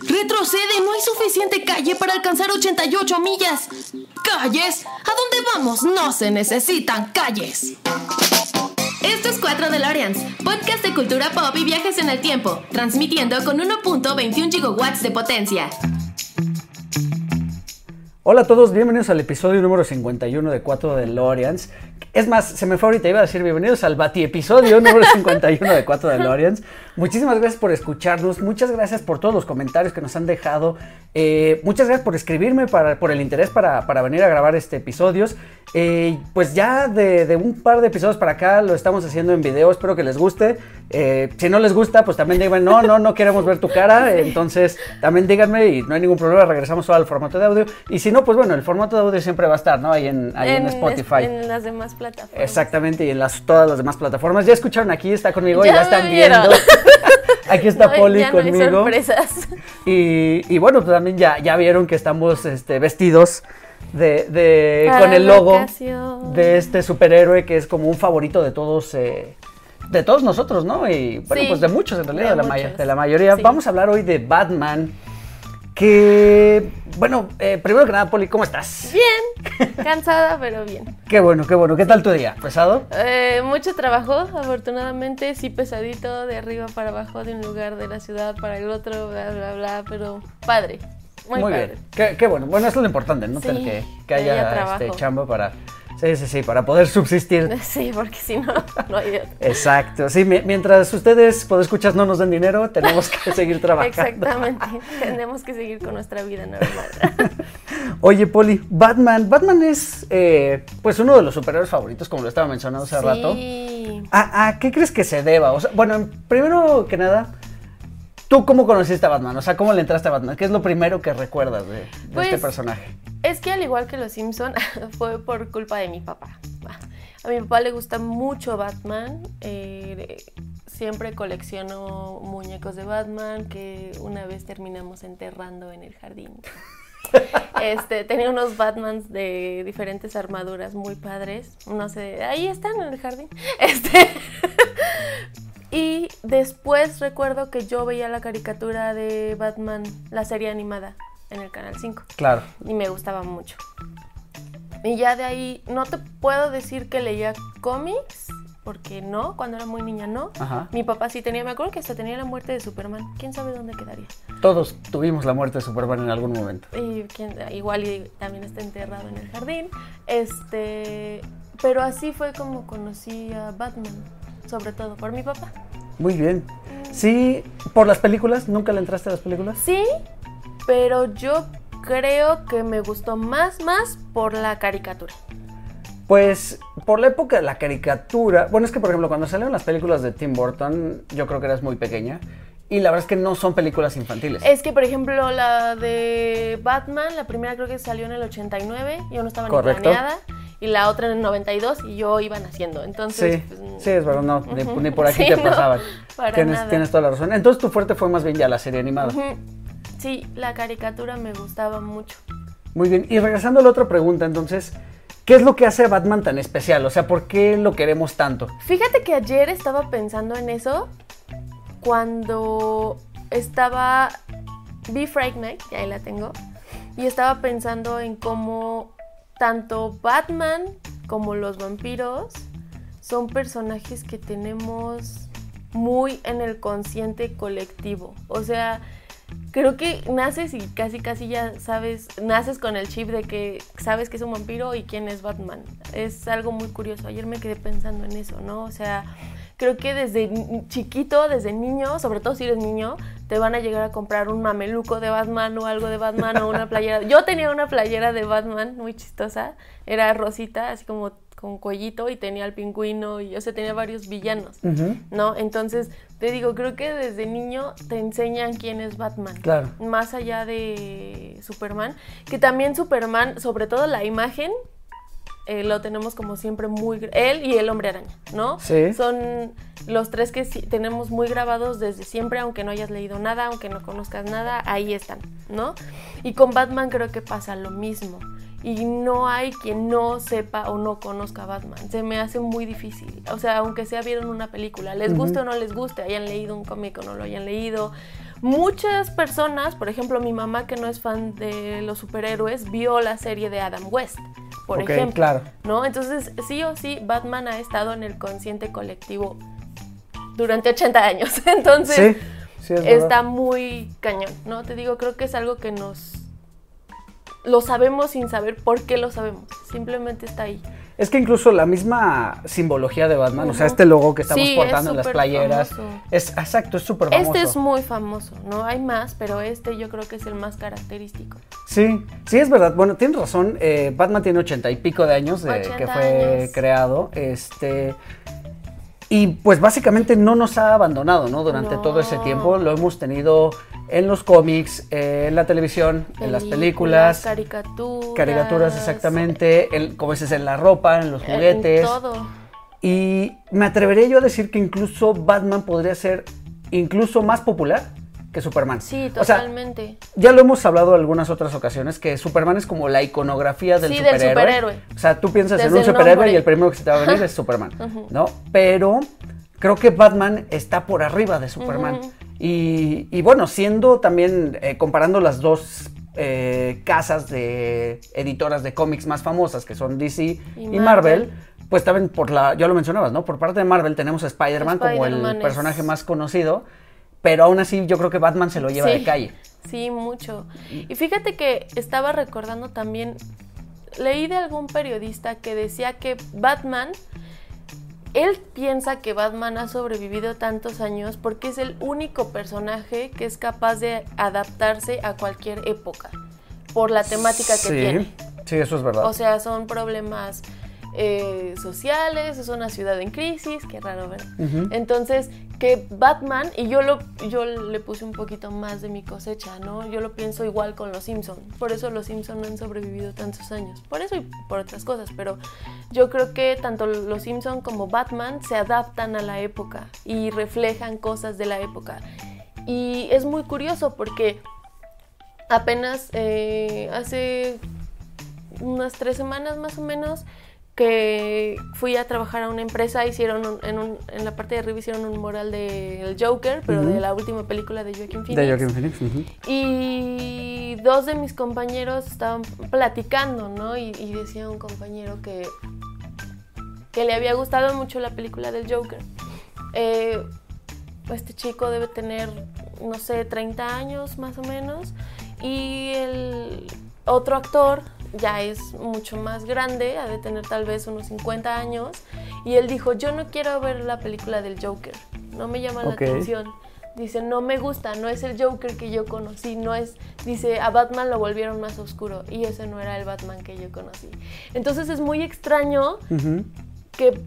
Retrocede, no hay suficiente calle para alcanzar 88 millas. ¿Calles? ¿A dónde vamos? No se necesitan calles. Esto es 4 DeLoreans, podcast de cultura pop y viajes en el tiempo, transmitiendo con 1.21 gigawatts de potencia. Hola a todos, bienvenidos al episodio número 51 de 4 DeLoreans. Es más, se me fue ahorita, iba a decir bienvenidos al Bati episodio número 51 de 4 DeLoreans. Muchísimas gracias por escucharnos, muchas gracias por todos los comentarios que nos han dejado, eh, muchas gracias por escribirme, para, por el interés para, para venir a grabar este episodios. Eh, pues ya de, de, un par de episodios para acá lo estamos haciendo en video, espero que les guste. Eh, si no les gusta, pues también digan, no, no, no queremos ver tu cara, entonces también díganme y no hay ningún problema, regresamos solo al formato de audio. Y si no, pues bueno, el formato de audio siempre va a estar, ¿no? Ahí en, ahí en, en Spotify. En las demás plataformas. Exactamente, y en las, todas las demás plataformas. Ya escucharon aquí, está conmigo, ya, ya están viendo. Aquí está no, Poli ya no conmigo. Hay sorpresas. Y, y, bueno, pues también ya, ya vieron que estamos este, vestidos de, de con el logo ocasión. de este superhéroe que es como un favorito de todos. Eh, de todos nosotros, ¿no? Y bueno, Sí, pues de muchos en realidad, de de, la, de mayoría. Sí. Vamos a hablar hoy de Batman. Que, bueno, eh, primero que nada, Poli, ¿cómo estás? Bien, cansada, pero bien. Qué bueno, qué bueno. ¿Qué tal tu día? ¿Pesado? Eh, mucho trabajo, afortunadamente, sí pesadito, de arriba para abajo, de un lugar de la ciudad para el otro, bla, bla, bla, pero padre, muy, padre. bien. Qué, qué bueno. Bueno, eso es lo importante, ¿no? Sí, Tener que, que haya haya este, chamba para. Sí, sí, sí, para poder subsistir. Sí, porque si no, no hay de otra. Exacto. Sí, mi- mientras ustedes, por escuchas, no nos den dinero, tenemos que seguir trabajando. Exactamente, tenemos que seguir con nuestra vida normal. Oye, Poli, Batman. Batman es, eh, pues, uno de los superhéroes favoritos, como lo estaba mencionando hace rato. Sí. ¿A, a qué crees que se deba? O sea, bueno, primero que nada, ¿tú cómo conociste a Batman? O sea, ¿cómo le entraste a Batman? ¿Qué es lo primero que recuerdas de, de Pues, este personaje? Es que al igual que los Simpson fue por culpa de mi papá. A mi papá le gusta mucho Batman. eh, siempre colecciono muñecos de Batman que una vez terminamos enterrando en el jardín. Este, tenía unos Batmans de diferentes armaduras muy padres. No sé, ahí están en el jardín. Este, y después recuerdo que yo veía la caricatura de Batman, la serie animada, en el Canal 5 Claro. y me gustaba mucho. Y ya de ahí, no te puedo decir que leía cómics, porque no, cuando era muy niña no. Ajá. Mi papá sí tenía, me acuerdo que hasta tenía la muerte de Superman. ¿Quién sabe dónde quedaría? Todos tuvimos la muerte de Superman en algún momento. Y quién- igual y también está enterrado en el jardín. Este, pero así fue como conocí a Batman, sobre todo por mi papá. Muy bien. Sí, por las películas, ¿nunca le entraste a las películas? Sí, pero yo creo que me gustó más, más por la caricatura. Pues por la época de la caricatura, bueno, es que por ejemplo cuando salieron las películas de Tim Burton, yo creo que eras muy pequeña y la verdad es que no son películas infantiles. Es que, por ejemplo, la de Batman, la primera creo que salió en el 89, yo no estaba Correcto. ni planeada, y la otra en el 92 y yo iba naciendo. Entonces, Sí, pues, sí, es verdad, no, ni, por aquí Sí, te no, pasaban. para tienes, nada. tienes toda la razón. Entonces tu fuerte fue más bien ya la serie animada. Sí, la caricatura me gustaba mucho. Muy bien, y regresando a la otra pregunta, entonces, ¿qué es lo que hace a Batman tan especial? O sea, ¿por qué lo queremos tanto? Fíjate que ayer estaba pensando en eso cuando estaba. Vi Fright Night, y ahí la tengo. Y estaba pensando en cómo tanto Batman como los vampiros son personajes que tenemos muy en el consciente colectivo. O sea, creo que naces y casi casi ya sabes, naces con el chip de que sabes que es un vampiro y quién es Batman. Es algo muy curioso. Ayer me quedé pensando en eso, ¿no? O sea, creo que desde chiquito, desde niño, sobre todo si eres niño, te van a llegar a comprar un mameluco de Batman o algo de Batman o una playera. Yo tenía una playera de Batman muy chistosa, era rosita, así como con cuellito y tenía al pingüino y o sea, tenía varios villanos. ¿no? Entonces, te digo, creo que desde niño te enseñan quién es Batman. Claro. Más allá de Superman, que también Superman, sobre todo la imagen, eh, lo tenemos como siempre muy... Él y el hombre araña, ¿no? Sí. Son los tres que sí- tenemos muy grabados desde siempre, aunque no hayas leído nada, aunque no conozcas nada, ahí están, ¿no? Y con Batman creo que pasa lo mismo. Y no hay quien no sepa o no conozca a Batman. Se me hace muy difícil. O sea, aunque sea vieron una película, les guste o no les guste, hayan leído un cómic o no lo hayan leído, muchas personas, por ejemplo, mi mamá que no es fan de los superhéroes, vio la serie de Adam West, por Ok, ejemplo. claro. ¿No? Entonces, sí o sí, Batman ha estado en el consciente colectivo durante 80 años. Entonces, Sí, sí, es está muy cañón, ¿no? Te digo, creo que es algo que nos lo sabemos sin saber por qué lo sabemos. Simplemente está ahí. Es que incluso la misma simbología de Batman, o sea, este logo que estamos Sí, portando es en las playeras, famoso. es exacto, es súper famoso. Este es muy famoso, ¿no? Hay más, pero este yo creo que es el más característico. Sí, sí es verdad. Bueno, tienes razón. eh, Batman tiene ochenta y pico de años de 80 que fue años. creado. Este. Y pues básicamente no nos ha abandonado, ¿no? Durante todo ese tiempo lo hemos tenido en los cómics, eh, en la televisión, en las películas, caricaturas. caricaturas exactamente, en- como dices, en la ropa, en los en juguetes. todo. Y me atrevería yo a decir que incluso Batman podría ser incluso más popular que Superman. Sí, O sea, totalmente. ya lo hemos hablado en algunas otras ocasiones, que Superman es como la iconografía del, Sí, del superhéroe. superhéroe. O sea, tú piensas en un superhéroe nombre. y el primero que se te va a venir es Superman. ¿no? Pero creo que Batman está por arriba de Superman. Y, y bueno, siendo también, eh, comparando las dos eh, casas de editoras de cómics más famosas, que son DC y, Y Marvel, Marvel. pues también por la, ya lo mencionabas, ¿no? Por parte de Marvel tenemos a Spider-Man como el es- personaje más conocido, pero aún así yo creo que Batman se lo lleva Sí. de calle. Sí, mucho. Y fíjate que estaba recordando también, leí de algún periodista que decía que Batman, él piensa que Batman ha sobrevivido tantos años porque es el único personaje que es capaz de adaptarse a cualquier época por la temática que sí, tiene. Sí, eso es verdad. O sea, son problemas eh, sociales, es una ciudad en crisis, qué raro, ¿verdad? Entonces, que Batman, y yo, lo, yo le puse un poquito más de mi cosecha, ¿no? Yo lo pienso igual con los Simpson. Por eso los Simpson han sobrevivido tantos años. Por eso y por otras cosas, pero yo creo que tanto los Simpson como Batman se adaptan a la época y reflejan cosas de la época. Y es muy curioso porque apenas eh, hace unas tres semanas más o menos que fui a trabajar a una empresa, hicieron un- en, un- en la parte de arriba hicieron un mural del Joker, pero de la última película de Joaquin Phoenix. de Joaquin Phoenix. ujú. Y dos de mis compañeros estaban platicando, ¿no? Y, y decía un compañero que, que le había gustado mucho la película del Joker. Eh, este chico debe tener, no sé, 30 años más o menos. Y el otro actor ya es mucho más grande, ha de tener tal vez unos 50 años. Y él dijo, yo no quiero ver la película del Joker, no me llama la atención. Dice, no me gusta, no es el Joker que yo conocí, no es, dice, a Batman lo volvieron más oscuro y ese no era el Batman que yo conocí. Entonces es muy extraño que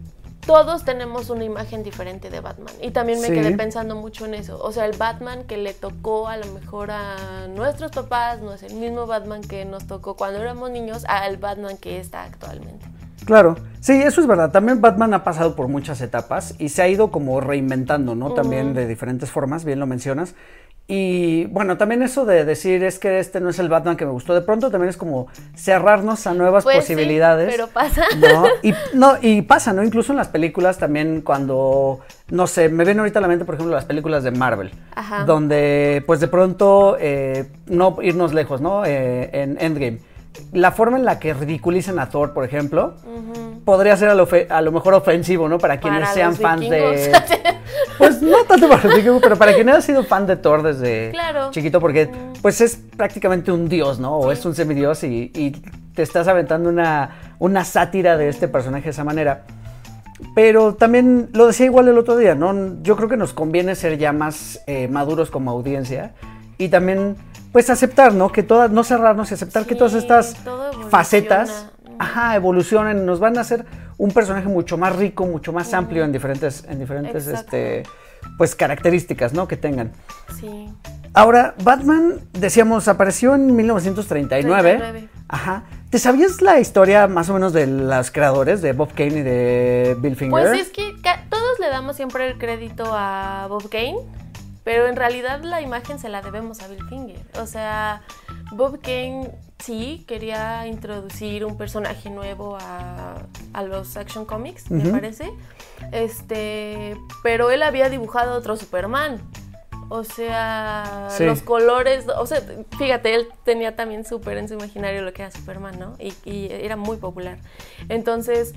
todos tenemos una imagen diferente de Batman. Y también me Sí. quedé pensando mucho en eso. O sea, el Batman que le tocó a lo mejor a nuestros papás no es el mismo Batman que nos tocó cuando éramos niños al Batman que está actualmente. Claro, sí, eso es verdad. También Batman ha pasado por muchas etapas y se ha ido como reinventando, ¿no? También de diferentes formas, bien lo mencionas. Y bueno, también eso de decir es que este no es el Batman que me gustó, de pronto también es como cerrarnos a nuevas Pues sí, posibilidades. pero pasa. ¿no? Y, no, y pasa, ¿no? Incluso en las películas también cuando, no sé, me vienen ahorita a la mente, por ejemplo, las películas de Marvel, Ajá. donde pues de pronto, eh, no irnos lejos, ¿no? Eh, en Endgame. La forma en la que ridiculizan a Thor, por ejemplo, podría ser a lo, a lo mejor ofensivo, ¿no? Para quienes Para sean fans de... Pues no tanto para los vikingos, pero para quien haya sido fan de Thor desde Claro. chiquito, porque pues es prácticamente un dios, ¿no? O Sí. es un semidios y, y te estás aventando una, una sátira de este personaje de esa manera. Pero también lo decía igual el otro día, ¿no? Yo creo que nos conviene ser ya más eh, maduros como audiencia y también pues aceptar, ¿no? Que todas, no cerrarnos y aceptar que todas estas facetas, ajá, evolucionan, nos van a hacer un personaje mucho más rico, mucho más amplio en diferentes, en diferentes, Exacto. este, pues características, ¿no? Que tengan. Sí. Ahora, Batman, decíamos, apareció en 1939. 39. Ajá. ¿Te sabías la historia más o menos de los creadores, de Bob Kane y de Bill Finger? Pues es que todos le damos siempre el crédito a Bob Kane, pero en realidad la imagen se la debemos a Bill Finger. O sea, Bob Kane sí quería introducir un personaje nuevo a, a los Action Comics, me parece. Este, pero él había dibujado otro Superman. O sea, Sí. los colores, o sea, fíjate, él tenía también súper en su imaginario lo que era Superman, ¿no? Y, y era muy popular. Entonces,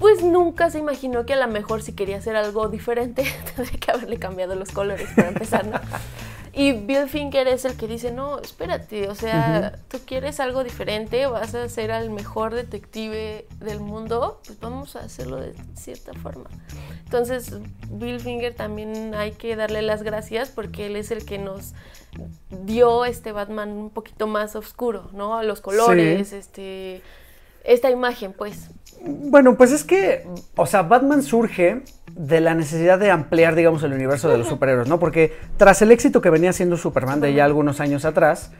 pues nunca se imaginó que a lo mejor si quería hacer algo diferente, tendría que haberle cambiado los colores para empezar, ¿no? Y Bill Finger es el que dice, no, espérate, o sea, tú quieres algo diferente, vas a ser el mejor detective del mundo, pues vamos a hacerlo de cierta forma. Entonces, Bill Finger también hay que darle las gracias porque él es el que nos dio este Batman un poquito más oscuro, ¿no? Los colores, Sí. este, esta imagen, pues. Bueno, pues es que, o sea, Batman surge de la necesidad de ampliar, digamos, el universo de los superhéroes, ¿no? Porque tras el éxito que venía siendo Superman de ya algunos años atrás,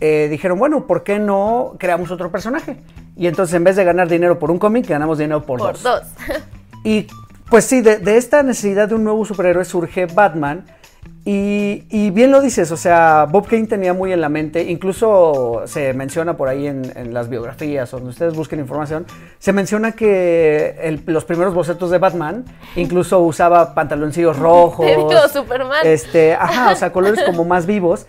eh, dijeron, bueno, ¿por qué no creamos otro personaje? Y entonces en vez de ganar dinero por un cómic, ganamos dinero por, Por dos. dos. Y pues sí, de, de esta necesidad de un nuevo superhéroe surge Batman. Y, y bien lo dices, o sea, Bob Kane tenía muy en la mente, incluso se menciona por ahí en, en las biografías, donde ustedes busquen información, se menciona que el- los primeros bocetos de Batman incluso usaba pantaloncillos rojos. Digo, Superman. Este, ajá, o sea, colores como más vivos,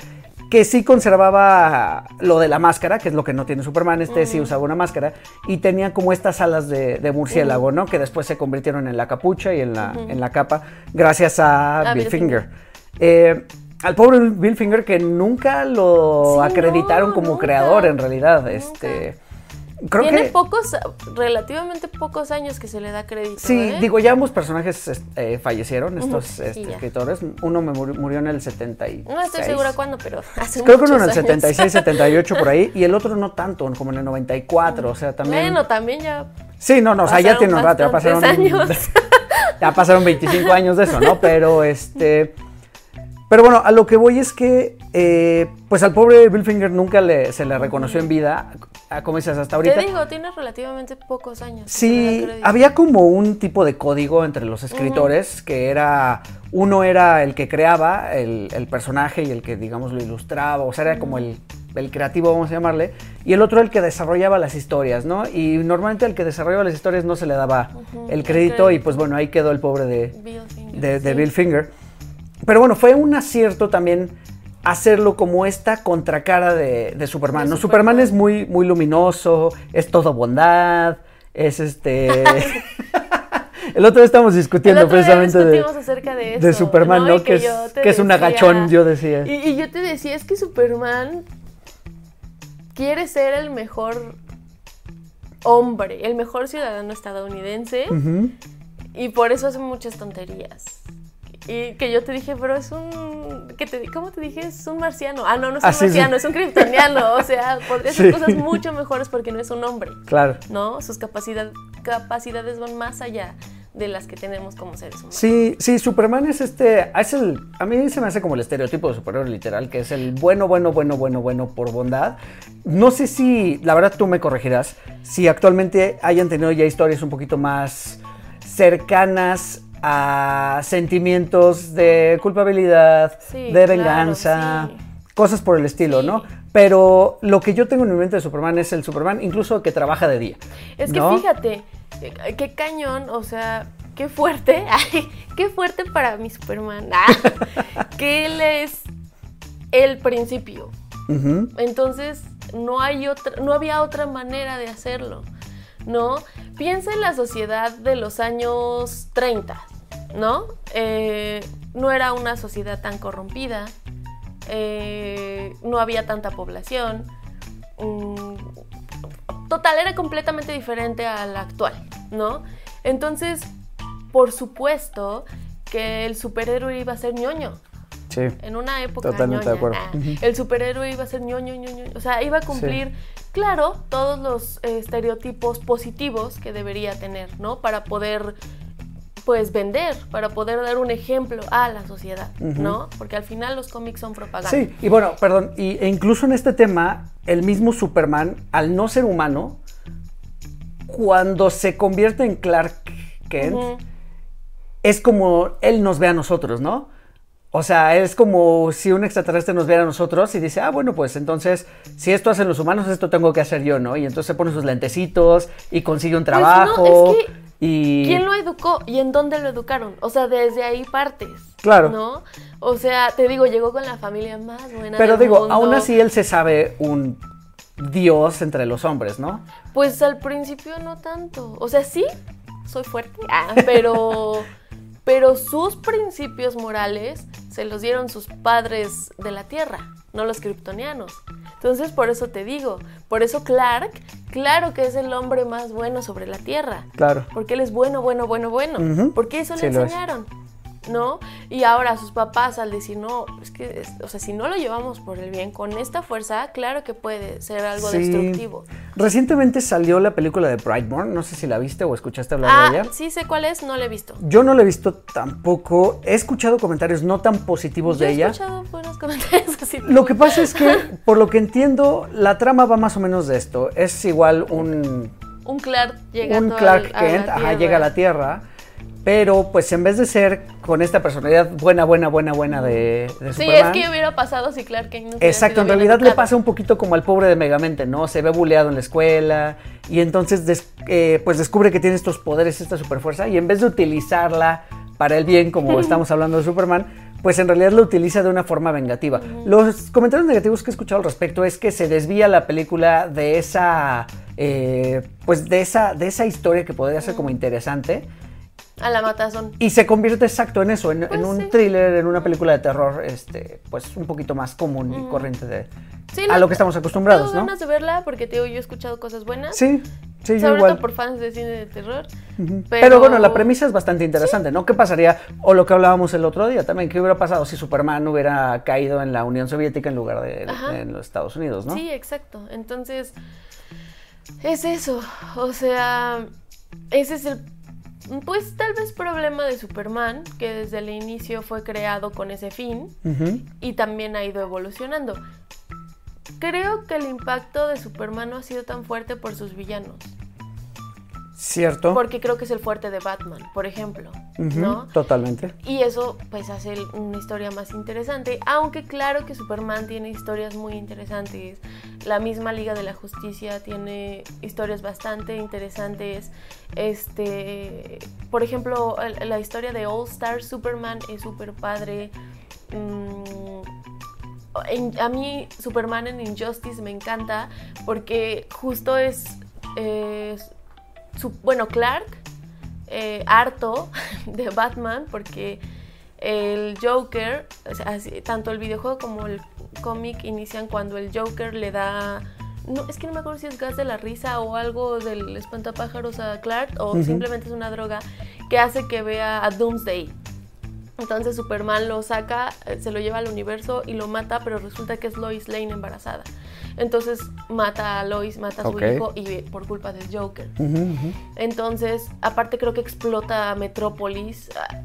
que sí conservaba lo de la máscara, que es lo que no tiene Superman, este sí usaba una máscara, y tenía como estas alas de, de murciélago, ¿no? Que después se convirtieron en la capucha y en la, en la capa, gracias a, A Bill Bill Finger. Eh, al pobre Bill Finger que nunca lo Sí, acreditaron no, como nunca, creador en realidad. nunca. Este, creo Tiene que pocos, relativamente pocos años que se le da crédito. Sí, ¿eh? digo, ya ambos personajes est- eh, fallecieron, estos este, sí, escritores. Uno me murió, murió en el 76. No estoy segura cuándo, pero hace Creo que uno en el muchos años. 76, 78 por ahí, y el otro no tanto, como en el 94, o sea, también... Bueno, también ya. sí, no, no, o sea, ya tiene un rato, ya pasaron... años. ya pasaron 25 años de eso, ¿no? Pero este... Pero bueno, a lo que voy es que, eh, pues al pobre Bill Finger nunca le, se le reconoció en vida, a- como dices, hasta ahorita. Te digo, tiene relativamente pocos años. Sí, había como un tipo de código entre los escritores que era, uno era el que creaba el, el personaje y el que, digamos, lo ilustraba, o sea, era como el, el creativo, vamos a llamarle, y el otro el que desarrollaba las historias, ¿no? Y normalmente al que desarrollaba las historias no se le daba el el crédito y pues bueno, ahí quedó el pobre de, Bill Finger, de, de sí. Bill Finger. Pero bueno, fue un acierto también hacerlo como esta contracara de, de Superman. De ¿no? Superman. Superman es muy, muy luminoso, es todo bondad, es este... El otro día estábamos discutiendo precisamente de, acerca de eso. de Superman, ¿no? Que, es, que es un agachón, yo decía. Y, y yo te decía, es que Superman quiere ser el mejor hombre, el mejor ciudadano estadounidense y por eso hace muchas tonterías. Y que yo te dije, pero es un. Que te, ¿Cómo te dije? Es un marciano. Ah, no, no es un Ah, sí. marciano, es un kryptoniano. O sea, podría hacer Sí. cosas mucho mejores porque no es un hombre. Claro. ¿No? Sus capacidad- capacidades van más allá de las que tenemos como seres humanos. Sí, sí, Superman es este, es el, a mí se me hace como el estereotipo de superhéroe literal, que es el bueno, bueno, bueno, bueno, bueno por bondad. No sé si, la verdad tú me corregirás, si actualmente hayan tenido ya historias un poquito más cercanas a sentimientos de culpabilidad, Sí, de claro, venganza, sí. cosas por el estilo, Sí. ¿no? Pero lo que yo tengo en mi mente de Superman es el Superman incluso que trabaja de día. Es que ¿no? fíjate, eh, qué cañón, o sea, qué fuerte, ay, qué fuerte para mi Superman, ah, que él es el principio. Entonces, no hay otra, no había otra manera de hacerlo, ¿no? Piensa en la sociedad de los años 30, ¿no? Eh, no era una sociedad tan corrompida, eh, no había tanta población. mm, total, era completamente diferente a la actual, ¿no? Entonces, por supuesto que el superhéroe iba a ser ñoño. Sí. En una época Totalmente de acuerdo. el superhéroe iba a ser ñoño, ñoño, o sea, iba a cumplir, claro, todos los eh, estereotipos positivos que debería tener, ¿no? Para poder, pues, vender, para poder dar un ejemplo a la sociedad, ¿no? Porque al final los cómics son propaganda. Sí, y bueno, perdón, y, e incluso en este tema, el mismo Superman, al no ser humano, cuando se convierte en Clark Kent, es como él nos ve a nosotros, ¿no? O sea, es como si un extraterrestre nos viera a nosotros y dice, ah, bueno, pues entonces, si esto hacen los humanos, esto tengo que hacer yo, ¿no? Y entonces se pone sus lentecitos y consigue un Pues no, trabajo. es que Y... ¿Quién lo educó y en dónde lo educaron? O sea, desde ahí partes. Claro. ¿No? O sea, te digo, llegó con la familia más buena. Pero del digo, mundo. aún así él se sabe un dios entre los hombres, ¿no? Pues al principio no tanto. O sea, sí, soy fuerte, ah, pero, pero sus principios morales se los dieron sus padres de la Tierra, no los kryptonianos. Entonces, por eso te digo, por eso Clark, claro que es el hombre más bueno sobre la Tierra. Claro. Porque él es bueno, bueno, bueno, bueno. Porque eso Sí, le es. ¿No? Y ahora sus papás al decir, no, es que, o sea, si no lo llevamos por el bien con esta fuerza, claro que puede ser algo Sí. destructivo. Recientemente salió la película de Brightburn, no sé si la viste o escuchaste hablar Ah, de ella. sí sé cuál es, no la he visto. Yo no la he visto tampoco, he escuchado comentarios no tan positivos Yo de he ella. escuchado buenos comentarios así. Lo que pasa es que, por lo que entiendo, la trama va más o menos de esto. Es igual un, Un Clark llegando un Clark al- a la Kent, ajá, llega a la Tierra, pero pues en vez de ser con esta personalidad buena, buena, buena, buena de, de Sí, Superman, es que hubiera pasado si Clark Kent no Exacto, en realidad le pasa un poquito como al pobre de Megamente, ¿no? Se ve buleado en la escuela y entonces des- eh, pues descubre que tiene estos poderes, esta superfuerza y en vez de utilizarla para el bien, como estamos hablando de Superman, pues en realidad lo utiliza de una forma vengativa. Los comentarios negativos que he escuchado al respecto es que se desvía la película de esa, eh, pues de esa, de esa historia que podría ser como interesante. A la matazón. Y se convierte exacto en eso, en, en Pues un sí. thriller, en una película de terror, este, pues un poquito más común y corriente de Sí, a lo que estamos acostumbrados, ¿no? ganas de verla porque te digo, yo he escuchado cosas buenas. Sí, sí, yo sobre igual. todo por fans de cine de terror. Pero... Pero... bueno, la premisa es bastante interesante, ¿no? ¿Qué pasaría, o lo que hablábamos el otro día también, qué hubiera pasado si Superman hubiera caído en la Unión Soviética en lugar de Ajá. en los Estados Unidos, ¿no? Sí, exacto. Entonces, es eso. O sea, ese es el, pues tal vez problema de Superman, que desde el inicio fue creado con ese fin y también ha ido evolucionando. Creo que el impacto de Superman no ha sido tan fuerte por sus villanos, Cierto. porque creo que es el fuerte de Batman, por ejemplo, ¿no? Totalmente. Y eso pues hace una historia más interesante, aunque claro que Superman tiene historias muy interesantes. La misma Liga de la Justicia tiene historias bastante interesantes. Este, por ejemplo, la historia de All Star Superman es súper padre. Mm, en- a mí Superman en Injustice me encanta porque justo es, es su- bueno, Clark eh, harto de Batman porque el Joker, tanto el videojuego como el cómic inician cuando el Joker le da... No, es que no me acuerdo si es gas de la risa o algo del espantapájaros a Clark o simplemente es una droga que hace que vea a Doomsday. Entonces Superman lo saca, eh, se lo lleva al universo y lo mata, pero resulta que es Lois Lane embarazada. Entonces mata a Lois, mata a su hijo y por culpa del Joker. Entonces, aparte creo que explota Metrópolis. ah,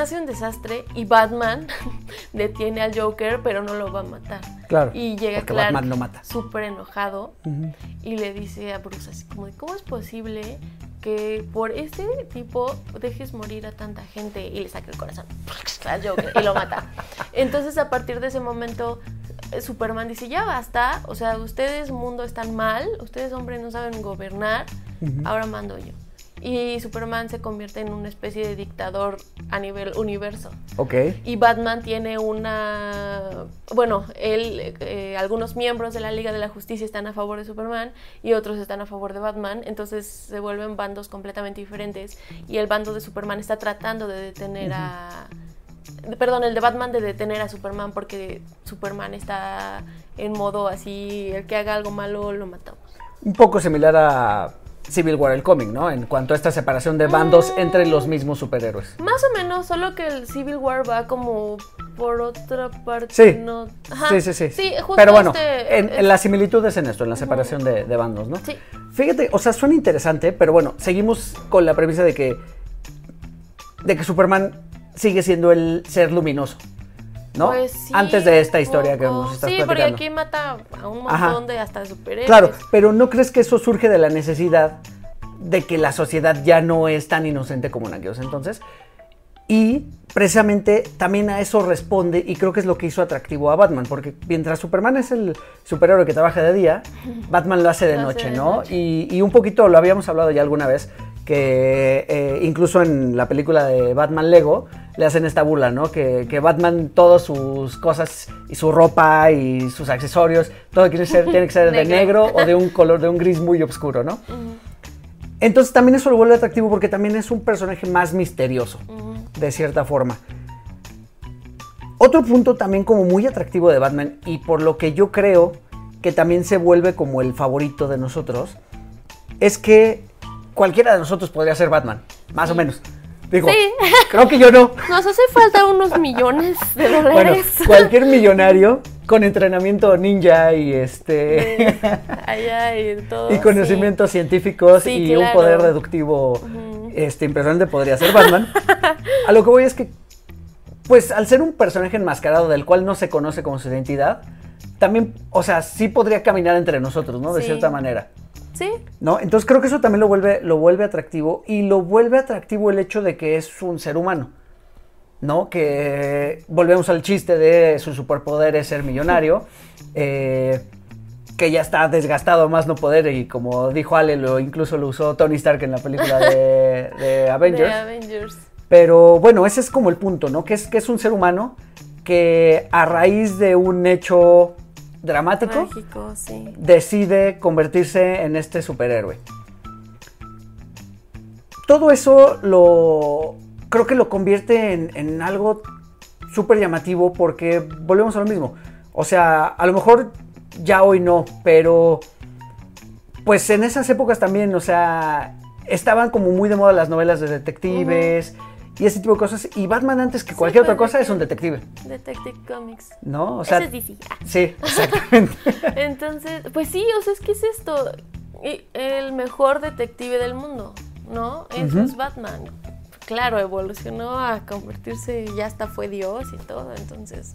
Hace un desastre y Batman detiene al Joker, pero no lo va a matar. Claro, Y llega Clark Batman lo mata. súper enojado y le dice a Bruce así como ¿cómo es posible que por este tipo dejes morir a tanta gente? Y le saca el corazón al Joker y lo mata. Entonces, a partir de ese momento, Superman dice, ya basta, o sea, ustedes mundo están mal, ustedes hombres no saben gobernar, ahora mando yo. Y Superman se convierte en una especie de dictador a nivel universo. Ok. Y Batman tiene una... Bueno, él, eh, algunos miembros de la Liga de la Justicia están a favor de Superman y otros están a favor de Batman, entonces se vuelven bandos completamente diferentes y el bando de Superman está tratando de detener a... Perdón, el de Batman de detener a Superman porque Superman está en modo así, el que haga algo malo lo matamos. Un poco similar a Civil War, el cómic, ¿no? En cuanto a esta separación de bandos Mm. entre los mismos superhéroes. Más o menos, solo que el Civil War va como por otra parte. Sí. no- Ajá. Sí, sí, sí. Sí, justo Pero bueno, este en, es- en la similitud es en esto, en la separación de, de bandos, ¿no? Sí. Fíjate, o sea, suena interesante, pero bueno, seguimos con la premisa de que, de que Superman sigue siendo el ser luminoso, ¿no? Pues sí, Antes de esta historia que nos estás Sí, porque platicando. aquí mata a un montón Ajá. de hasta superhéroes. Claro, pero ¿no crees que eso surge de la necesidad de que la sociedad ya no es tan inocente como en aquellos entonces? Y precisamente también a eso responde, y creo que es lo que hizo atractivo a Batman, porque mientras Superman es el superhéroe que trabaja de día, Batman lo hace de Lo hace noche, de ¿no? noche. Y, y un poquito lo habíamos hablado ya alguna vez, que eh, incluso en la película de Batman Lego le hacen esta burla, ¿no? Que, que Batman, todas sus cosas y su ropa y sus accesorios, todo quiere ser, tiene que ser de negro o de un color, de un gris muy oscuro, ¿no? Entonces también eso lo vuelve atractivo porque también es un personaje más misterioso, de cierta forma. Otro punto también como muy atractivo de Batman y por lo que yo creo que también se vuelve como el favorito de nosotros, es que cualquiera de nosotros podría ser Batman, más o menos. Digo, Sí. creo que yo no. Nos hace falta unos millones de Bueno, dólares. cualquier millonario con entrenamiento ninja y este y todo. y conocimientos científicos Sí, y un poder deductivo este impresionante podría ser Batman. A lo que voy es que pues al ser un personaje enmascarado del cual no se conoce como su identidad, también, o sea, sí podría caminar entre nosotros, ¿no? De Sí. cierta manera. Sí, ¿No? Entonces creo que eso también lo vuelve, lo vuelve atractivo y lo vuelve atractivo el hecho de que es un ser humano. ¿No? Que volvemos al chiste de su superpoder es ser millonario. eh, que ya está desgastado más no poder y como dijo Ale, lo, incluso lo usó Tony Stark en la película de, de Avengers. de Avengers. Pero bueno, ese es como el punto, ¿no? Que es, que es un ser humano que a raíz de un hecho dramático sí. decide convertirse en este superhéroe. Todo eso lo creo que lo convierte en, en algo súper llamativo porque volvemos a lo mismo. O sea, a lo mejor ya hoy no, pero pues en esas épocas también, o sea, estaban como muy de moda las novelas de detectives y ese tipo de cosas. Y Batman antes que cualquier pues, otra cosa es un detective, Detective Comics. ¿no? O sea, Ese es DC. Ah. sí, exactamente. Entonces, pues sí, o sea, es que es esto. El mejor detective del mundo, ¿no? Eso es Batman. Claro, evolucionó a convertirse, ya hasta fue Dios y todo, entonces.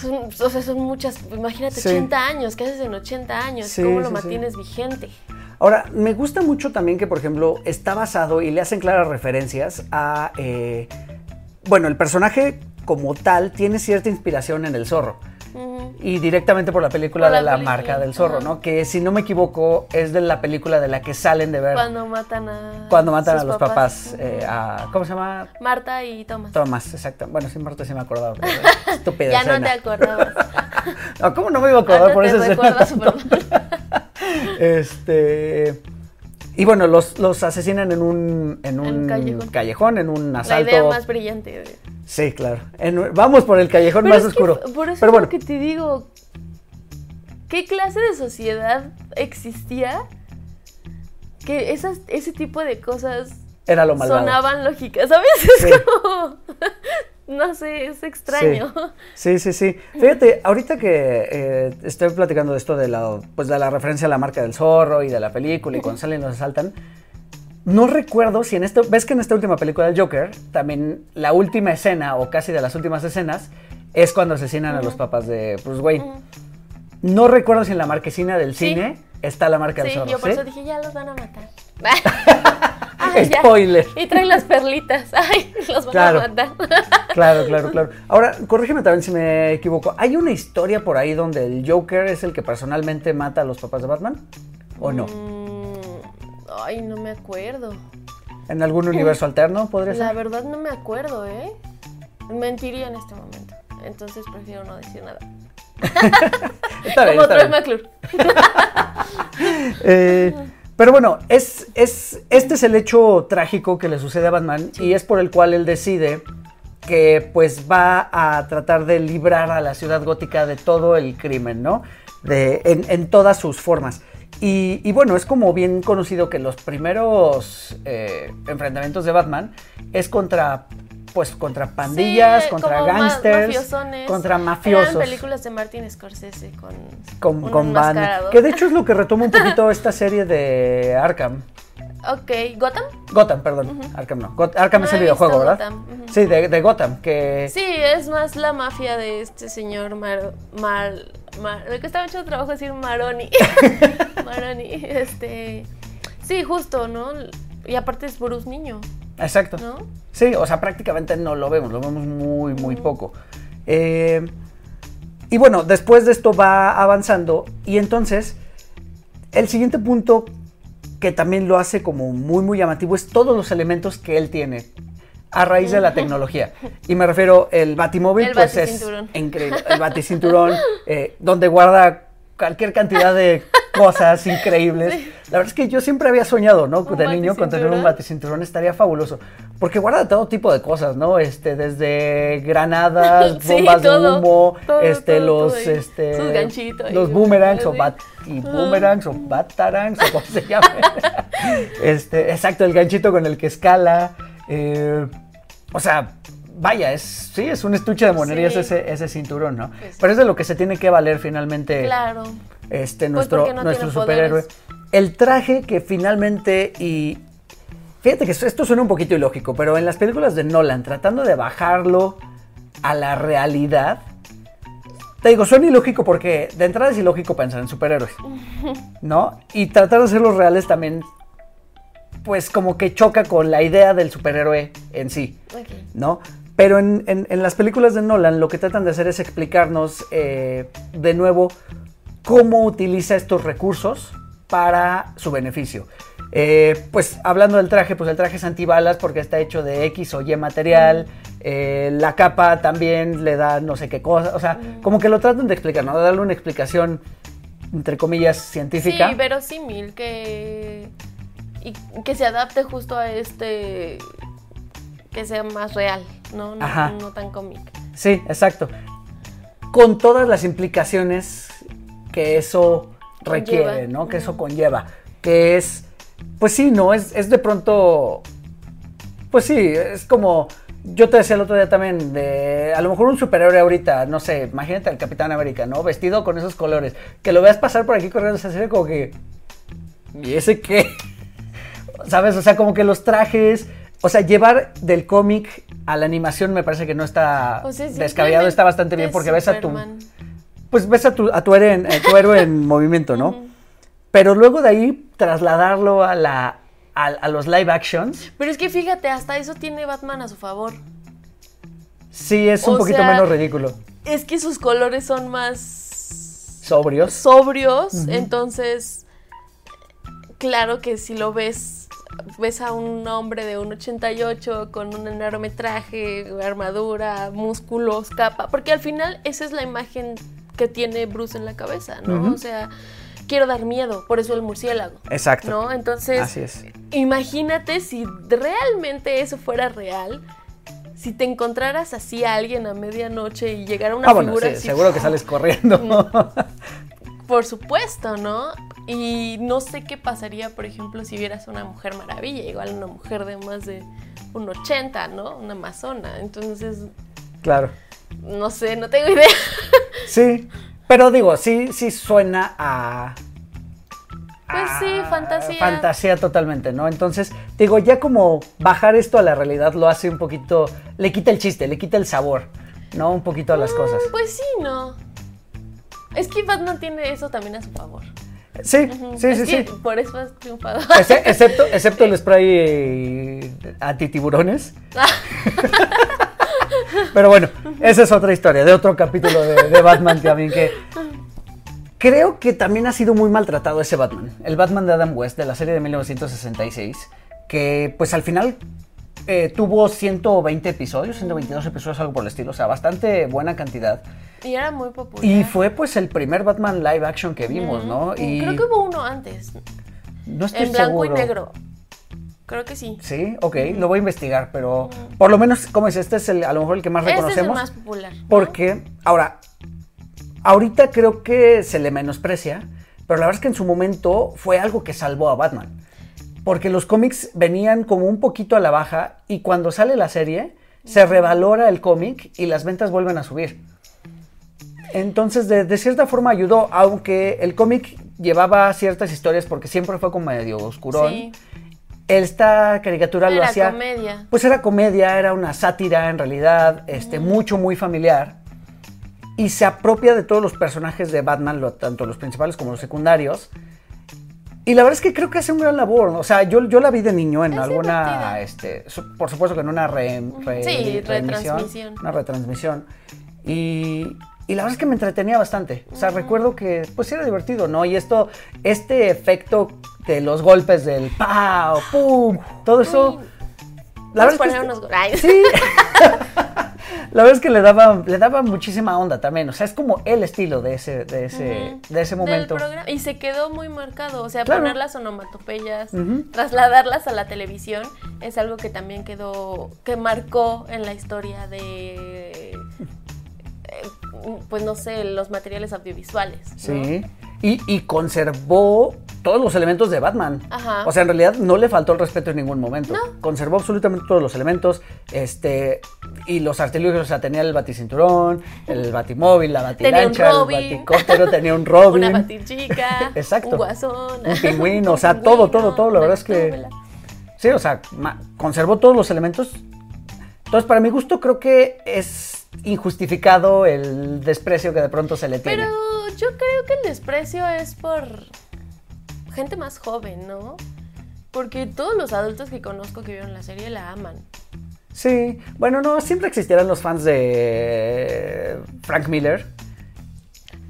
Son, o sea, son muchas, imagínate, Sí. 80 años, ¿qué haces en 80 años? Sí, ¿Cómo lo mantienes vigente? Ahora, me gusta mucho también que, por ejemplo, está basado y le hacen claras referencias a. eh, bueno, el personaje como tal tiene cierta inspiración en el zorro. Y directamente por la película Por la de la película, marca del zorro, ajá. ¿no? Que si no me equivoco, es de la película de la que salen de ver Cuando matan a. cuando matan sus a los papás. Eh, a, ¿Cómo se llama? Marta y Thomas. Tomás, exacto. Bueno, sí, Marta sí me acordaba. Estúpida ya no te acordabas. No, ¿Cómo no me iba a acordar Ahora por te esa escena? tanto? Superman. Este. Y bueno, los, los asesinan en un, en un callejón. callejón, en un La asalto. idea más brillante. Sí, claro. En vamos por el callejón Pero más es que oscuro. por eso Pero es lo que te digo. ¿Qué clase de sociedad existía que esas, ese tipo de cosas era lo malvado. sonaban lógicas? ¿Sabes? Es Sí. como. No sé, es extraño. Sí, sí, sí. Fíjate, ahorita que eh, estoy platicando de esto de la, pues de la referencia a la marca del zorro y de la película y cuando salen los asaltan, no recuerdo si en esto, ves que en esta última película del Joker, también la última escena o casi de las últimas escenas es cuando asesinan a los papás de Bruce Wayne. Ujú. No recuerdo si en la marquesina del Sí. cine está la marca del Sí, zorro. yo por eso dije, ya los van a matar. Ay, ya. Spoiler. Y trae las perlitas. Ay, los van Claro. a matar. Claro, claro, claro. Ahora, corrígeme también si me equivoco. ¿Hay una historia por ahí donde el Joker es el que personalmente mata a los papás de Batman? ¿O no? Mm, Ay, no me acuerdo. ¿En algún universo alterno podría La ser? verdad no me acuerdo, ¿eh? Mentiría en este momento. Entonces prefiero no decir nada. Está bien, Como está bien. McClure. Eh, pero bueno, es, es, este es el hecho trágico que le sucede a Batman y es por el cual él decide que pues va a tratar de librar a la ciudad gótica de todo el crimen, ¿no? De, en, en todas sus formas. Y, y bueno, es como bien conocido que los primeros eh, enfrentamientos de Batman es contra pues contra pandillas, Sí, contra ma- gangsters, contra Eran mafiosos películas de Martin Scorsese con, con, un con. Que de hecho es lo que retoma un poquito esta serie de Arkham. Ok, ¿Gotham? Gotham, perdón. Arkham no. Got- Arkham No es el videojuego, ¿verdad? Gotham. Sí, de, de Gotham, que... Sí, es más la mafia de este señor Mar... Mar... Mar- me cuesta mucho trabajo decir Maroni. Maroni, este... Sí, justo, ¿no? Y aparte es Bruce niño, Exacto. ¿no? Sí, o sea, prácticamente no lo vemos, lo vemos muy, muy poco. Eh, y bueno, después de esto va avanzando y entonces el siguiente punto que también lo hace como muy, muy llamativo es todos los elementos que él tiene a raíz de la tecnología. Y me refiero, el Batimóvil, El pues es increíble. El Baticinturón, eh, donde guarda cualquier cantidad de cosas increíbles. La verdad es que yo siempre había soñado, ¿no? ¿Un De niño con tener un baticinturón? estaría fabuloso. Porque guarda todo tipo de cosas, ¿no? Este, desde granadas, Sí, bombas todo, de humo, todo, este, todo, los, este, Sus ganchitos los boomerangs o bat y boomerangs o batarangs o como se llame. este, exacto, el ganchito con el que escala. eh, o sea, vaya, es, sí, es un estuche de monerías Sí. ese, ese cinturón, ¿no? Pues. Pero es de lo que se tiene que valer finalmente Claro. este, Pues nuestro, no superhéroe. poderes. El traje que finalmente, y fíjate que esto suena un poquito ilógico, pero en las películas de Nolan, tratando de bajarlo a la realidad, te digo, suena ilógico porque de entrada es ilógico pensar en superhéroes, ¿no? Y tratar de hacerlos reales también, pues como que choca con la idea del superhéroe en sí. ¿no? Pero en, en- en las películas de Nolan lo que tratan de hacer es explicarnos eh, de nuevo cómo utiliza estos recursos para su beneficio. Eh, pues hablando del traje, pues el traje es antibalas porque está hecho de X o Y material. eh, la capa también le da no sé qué cosa. O sea, como que lo tratan de explicar, ¿no? De darle una explicación, entre comillas, científica. Sí, verosímil, que, y que se adapte justo a este, que sea más real, ¿no? No, Ajá. no tan cómic. Sí, exacto. Con todas las implicaciones que eso requiere, Conlleva. ¿no? Que eso conlleva. Que es, pues sí, ¿no? Es, es de pronto, pues sí, es como, yo te decía el otro día también, de a lo mejor un superhéroe ahorita, no sé, imagínate al Capitán América, ¿no? Vestido con esos colores, que lo veas pasar por aquí corriendo, se hace como que, ¿y ese qué? ¿Sabes? O sea, como que los trajes, o sea, llevar del cómic a la animación me parece que no está O sea, descabellado, está bastante bien porque ves a tu, pues ves a tu, a tu, héroe, en, a tu héroe en movimiento, ¿no? Pero luego de ahí trasladarlo a la a, a los live actions, Pero es que fíjate, hasta eso tiene Batman a su favor. sí es un O poquito sea- menos ridículo. Es que sus colores son más Sobrios. sobrios, entonces, claro que si lo ves, ves a un hombre de un 88 con un enorme traje, armadura, músculos, capa, porque al final esa es la imagen que tiene Bruce en la cabeza, ¿no? O sea, quiero dar miedo, por eso el murciélago. Exacto. ¿No? Entonces, Así es. imagínate si realmente eso fuera real. Si te encontraras así a alguien a medianoche y llegara una ah, bueno, figura sí, así, seguro que sales corriendo. por supuesto, ¿no? Y no sé qué pasaría, por ejemplo, si vieras una mujer maravilla, igual una mujer de más de un 80, ¿no? Una amazona. Entonces, claro. no sé, no tengo idea. Sí, pero digo, sí, sí suena a... Pues sí, fantasía. Fantasía totalmente, ¿no? Entonces, digo, ya como bajar esto a la realidad lo hace un poquito, le quita el chiste, le quita el sabor, ¿no? Un poquito a las cosas. Pues sí, ¿no? Es que Batman tiene eso también a su favor. Sí, sí, es sí, que sí. Por eso has triunfado. Exce- excepto, excepto el spray eh, antitiburones. Pero bueno, esa es otra historia, de otro capítulo de, de Batman también que... Creo que también ha sido muy maltratado ese Batman. El Batman de Adam West de la serie de 1966. Que pues al final eh, tuvo 120 episodios, 122 episodios, algo por el estilo. O sea, bastante buena cantidad. Y era muy popular. Y fue pues el primer Batman live action que vimos, ¿no? Y Creo que hubo uno antes, no estoy en blanco y negro. Creo que sí. Sí, ok, lo voy a investigar, pero por lo menos, como dices, este es el, a lo mejor el que más Este es el reconocemos. más popular. ¿no? Porque, ahora, ahorita creo que se le menosprecia, pero la verdad es que en su momento fue algo que salvó a Batman. Porque los cómics venían como un poquito a la baja y cuando sale la serie se revalora el cómic y las ventas vuelven a subir. Entonces, de, de cierta forma ayudó, aunque el cómic llevaba ciertas historias porque siempre fue como medio oscurón. Sí. Esta caricatura lo Era hacía. comedia. Pues era comedia, era una sátira en realidad, este, mucho, muy familiar. Y se apropia de todos los personajes de Batman, lo- tanto los principales como los secundarios. Y la verdad es que creo que hace un gran labor. O sea, yo, yo la vi de niño en Es alguna, divertida. este, su- por supuesto que en una re, re- Sí, retransmisión. Una retransmisión. Y, y la verdad es que me entretenía bastante. O sea, recuerdo que pues era divertido, ¿no? Y esto, este efecto de los golpes del ¡pau! ¡pum! Todo eso. La verdad, es que, sí. la verdad es que le daba, le daba muchísima onda también. O sea, es como el estilo de ese, de ese, de ese momento. y se quedó muy marcado. O sea, poner las onomatopeyas, trasladarlas a la televisión, es algo que también quedó, que marcó en la historia de eh, pues no sé, los materiales audiovisuales. Sí. Y, conservó todos los elementos de Batman. Ajá. O sea, en realidad no le faltó el respeto en ningún momento. No. Conservó absolutamente todos los elementos. Este. Y los artilugios, o sea, tenía el baticinturón, el batimóvil, la batilancha, el baticóptero, tenía un Robin. Una batichica. Exacto. Un guasón. Un pingüino, o sea, todo, todo, todo. La verdad es que. Sí, o sea, conservó todos los elementos. Entonces, para mi gusto, creo que es injustificado el desprecio que de pronto se le tiene. Pero yo creo que el desprecio es por gente más joven, ¿no? Porque todos los adultos que conozco que vieron la serie la aman. Sí, bueno, no, siempre existirán los fans de Frank Miller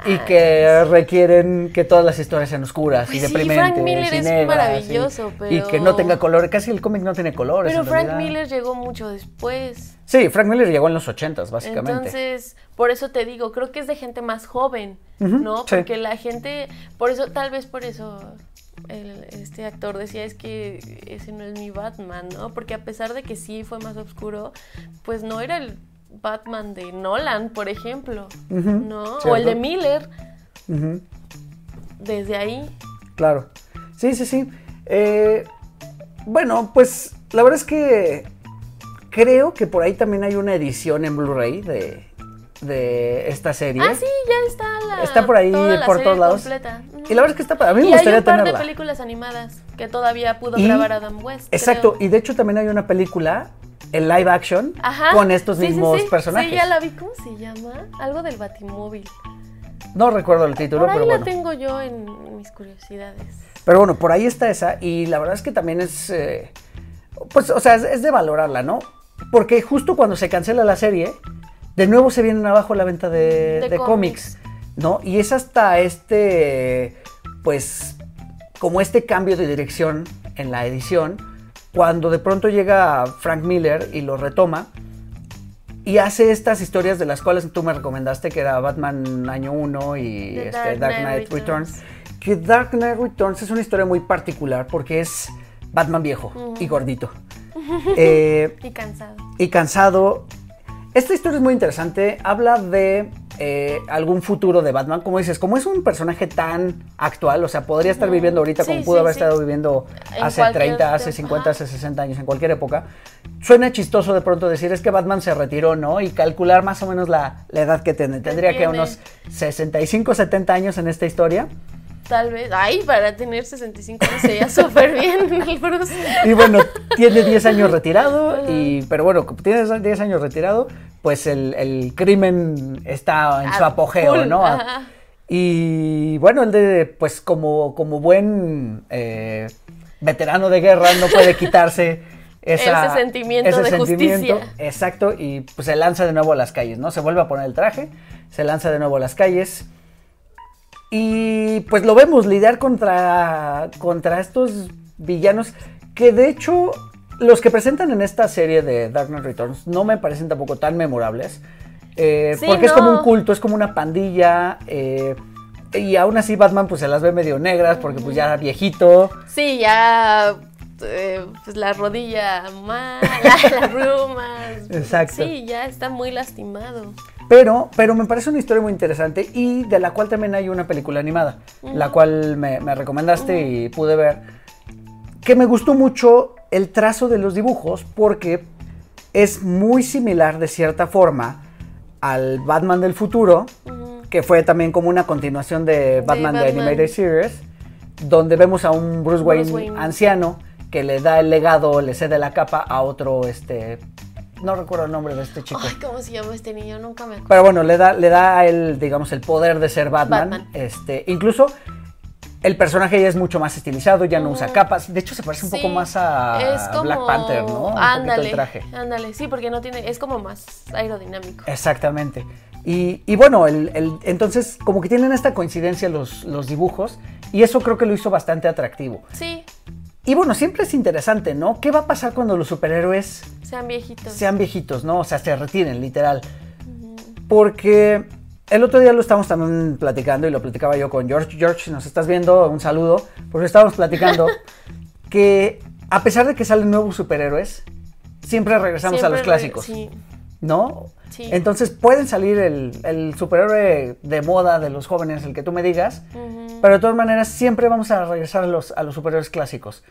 y que requieren que todas las historias sean oscuras y deprimentes. Frank Miller es maravilloso, y, pero... y que no tenga colores. Casi el cómic no tiene colores. Pero Frank Miller llegó mucho después. Sí, Frank Miller llegó en los ochentas, básicamente. Entonces, por eso te digo, creo que es de gente más joven, ¿no? Porque la gente, por eso, tal vez por eso este actor decía es que ese no es mi Batman, ¿no? Porque a pesar de que sí fue más oscuro, pues no era el Batman de Nolan, por ejemplo, ¿no? O el de Miller. Desde ahí. Claro. Sí, sí, sí. Eh, bueno, pues la verdad es que creo que por ahí también hay una edición en Blu-ray de, de esta serie. Ah, sí, ya está la. Está por ahí por todos lados. Completa. Y la verdad es que está. A mí me gustaría hay un par de películas animadas que todavía pudo grabar Adam West. Exacto, y de hecho también hay una película en live action con estos mismos personajes. Sí, ya la vi. ¿Cómo se llama? Algo del Batimóvil. No recuerdo el título, por ahí pero la bueno. tengo yo en mis curiosidades. Pero bueno, por ahí está esa y la verdad es que también es, eh, pues, o sea, es, de valorarla, ¿no? Porque justo cuando se cancela la serie, de nuevo se vienen abajo la venta de, de cómics, ¿no? Y es hasta este, pues, como este cambio de dirección en la edición, cuando de pronto llega Frank Miller y lo retoma y hace estas historias de las cuales tú me recomendaste, que era Batman Año 1 y este, Dark, Knight, Returns. Que Dark Knight Returns es una historia muy particular porque es Batman viejo y gordito. Eh, y cansado. Y cansado. Esta historia es muy interesante. Habla de eh, algún futuro de Batman. Como dices, como es un personaje tan actual, o sea, podría estar viviendo ahorita como pudo haber estado viviendo hace 30, hace 50, hace 60 años, en cualquier época. Suena chistoso de pronto decir es que Batman se retiró, ¿no? Y calcular más o menos la, edad que tiene. Tendría que unos 65, 70 años en esta historia. Tal vez. Ay, para tener 65 años sería súper bien el Bruce. Y bueno, tiene 10 años retirado, y, pero bueno, como tiene 10 años retirado, pues el, crimen está en su apogeo, ¿no? Y bueno, el de, pues como, como buen eh, veterano de guerra, no puede quitarse ese sentimiento de justicia. Exacto, y pues se lanza de nuevo a las calles, ¿no? Se vuelve a poner el traje, se lanza de nuevo a las calles. Y pues lo vemos lidiar contra, contra estos villanos que de hecho los que presentan en esta serie de Dark Knight Returns no me parecen tampoco tan memorables. Eh, porque es como un culto, es como una pandilla. Eh, y aún así Batman pues se las ve medio negras porque pues ya viejito. Sí, ya eh, pues la rodilla mala, las rumas. Exacto. Sí, ya está muy lastimado. Pero, pero me parece una historia muy interesante y de la cual también hay una película animada, la cual me, recomendaste y pude ver, que me gustó mucho el trazo de los dibujos porque es muy similar de cierta forma al Batman del futuro, que fue también como una continuación de Batman de, Animated Series, donde vemos a un Bruce Wayne, anciano que le da el legado, le cede la capa a otro este no recuerdo el nombre de este chico. Ay, ¿cómo se llama este niño? Nunca me acuerdo. Pero bueno, le da, le da a él, digamos, el poder de ser Batman. Este, incluso el personaje ya es mucho más estilizado, ya no usa capas. De hecho, se parece un poco más a Black Panther, ¿no? ándale, traje. Ándale, sí, porque no tiene, es como más aerodinámico. Exactamente. Y, bueno, el, entonces como que tienen esta coincidencia los, los dibujos Y eso creo que lo hizo bastante atractivo. Sí, Y bueno, siempre es interesante, ¿no? ¿Qué va a pasar cuando los superhéroes sean viejitos. sean viejitos, ¿no? O sea, se retiren, literal. Porque el otro día lo estábamos también platicando y lo platicaba yo con George. George, si nos estás viendo, un saludo. Porque estábamos platicando que a pesar de que salen nuevos superhéroes, siempre regresamos a los clásicos, Sí, ¿no? Sí. Entonces pueden salir el, el superhéroe de moda de los jóvenes, el que tú me digas, pero de todas maneras siempre vamos a regresar a los, a los superhéroes clásicos.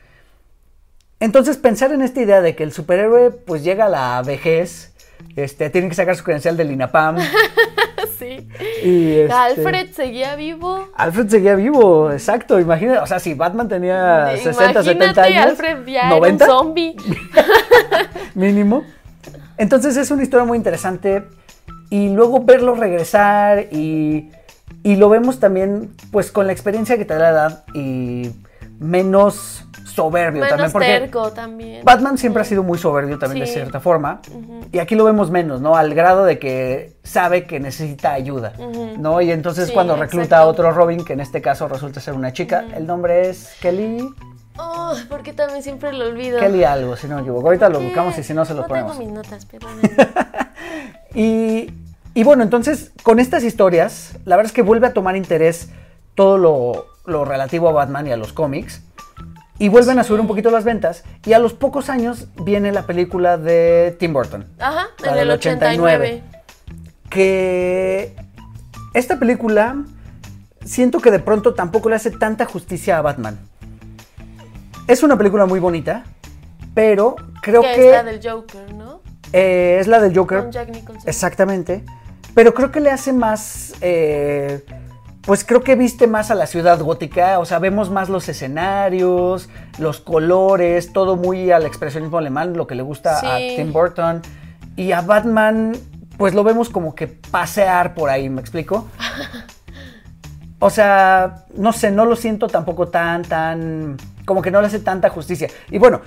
Entonces pensar en esta idea de que el superhéroe pues llega a la vejez, este, tiene que sacar su credencial del INAPAM sí. y este, Alfred seguía vivo. Alfred seguía vivo, exacto, imagínate, o sea, si Batman tenía 60, 70 Imagínate, años, Alfred ya 90 era un zombie. mínimo. Entonces es una historia muy interesante y luego verlo regresar y, y lo vemos también pues con la experiencia que te da la edad y menos soberbio también. Menos Porque terco también. Batman siempre ha sido muy soberbio también de cierta forma y aquí lo vemos menos, ¿no? Al grado de que sabe que necesita ayuda. ¿no? Y entonces Sí, cuando recluta a otro Robin, que en este caso resulta ser una chica, el nombre es Kelly... Oh, porque también siempre lo olvido. Kelly algo, si no me equivoco. Ahorita lo buscamos y si no se lo no ponemos. tengo mis notas, pero Y, y bueno, entonces con estas historias, la verdad es que vuelve a tomar interés todo lo, lo relativo a Batman y a los cómics. Y vuelven a subir un poquito las ventas. Y a los pocos años viene la película de Tim Burton. Ajá, La en del el 89. Que esta película siento que de pronto tampoco le hace tanta justicia a Batman. Es una película muy bonita, pero creo que, es la del Joker, ¿no? eh, es la del Joker. Con Jack Nicholson. Exactamente. Pero creo que le hace más. eh, pues creo que viste más a la ciudad gótica. O sea, vemos más los escenarios, los colores, todo muy al expresionismo alemán, lo que le gusta a. Tim Burton. Y a Batman, pues lo vemos como que pasear por ahí, ¿me explico? O sea, no sé, no lo siento tampoco tan, tan. Como que no le hace tanta justicia. Y bueno,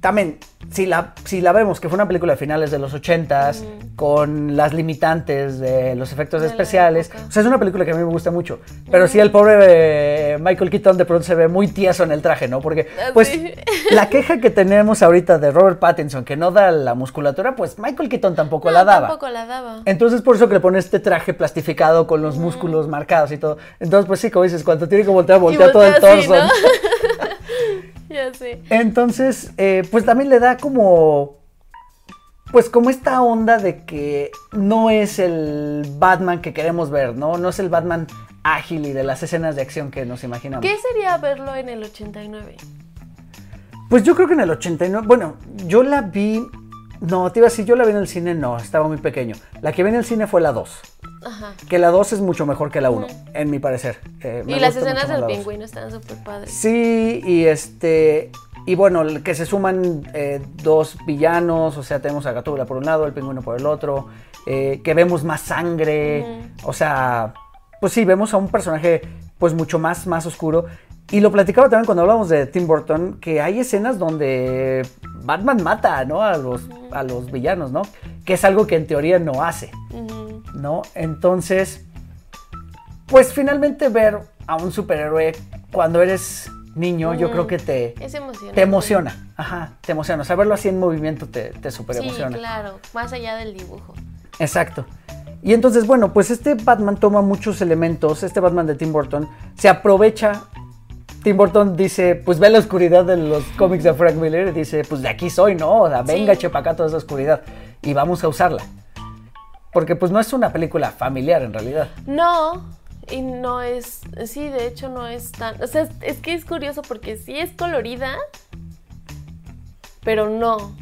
también, si la, si la vemos que fue una película de finales de los 80s, con las limitantes de los efectos De especiales. O sea, es una película que a mí me gusta mucho. Pero sí, el pobre eh, Michael Keaton de pronto se ve muy tieso en el traje, ¿no? Porque, Ah, pues, sí. la queja que tenemos ahorita de Robert Pattinson, que no da la musculatura, pues Michael Keaton tampoco No, la daba. tampoco la daba. Entonces por eso que le pone este traje plastificado con los músculos marcados y todo. Entonces pues sí, como dices, cuando tiene que voltear, Y voltea todo el voltea torso. ¿no? ya sé. Entonces, eh, pues también le da como, pues como esta onda de que no es el Batman que queremos ver, ¿no? No es el Batman ágil y de las escenas de acción que nos imaginamos. ¿Qué sería verlo en el 89? Pues yo creo que en el 89, bueno, yo la vi, no, te iba a decir, yo la vi en el cine, no, estaba muy pequeño. La que vi en el cine fue la 2. Ajá. Que la 2 es mucho mejor que la 1, en mi parecer. Eh, Y las escenas del la pingüino están súper padres. Sí, y este. Y bueno, que se suman eh, dos villanos, o sea, tenemos a Gatúbela por un lado, el pingüino por el otro, eh, que vemos más sangre, o sea, pues sí, vemos a un personaje pues mucho más, más oscuro. Y lo platicaba también cuando hablábamos de Tim Burton, que hay escenas donde Batman mata, ¿no? A los, a los villanos, ¿no? Que es algo que en teoría no hace. ¿No? Entonces, pues finalmente ver a un superhéroe cuando eres niño, yo creo que te, Es te emociona. Ajá, te emociona. O sea, verlo así en movimiento te, te super Sí, emociona. claro. Más allá del dibujo. Exacto. Y entonces, bueno, pues este Batman toma muchos elementos, este Batman de Tim Burton, se aprovecha. Tim Burton dice, pues ve la oscuridad de los cómics de Frank Miller y dice, pues de aquí soy, ¿no? O sea, venga, Sí. chepa acá toda esa oscuridad y vamos a usarla. Porque pues no es una película familiar en realidad. No, y no es, sí, de hecho no es tan, o sea, es, es que es curioso porque sí es colorida, pero no.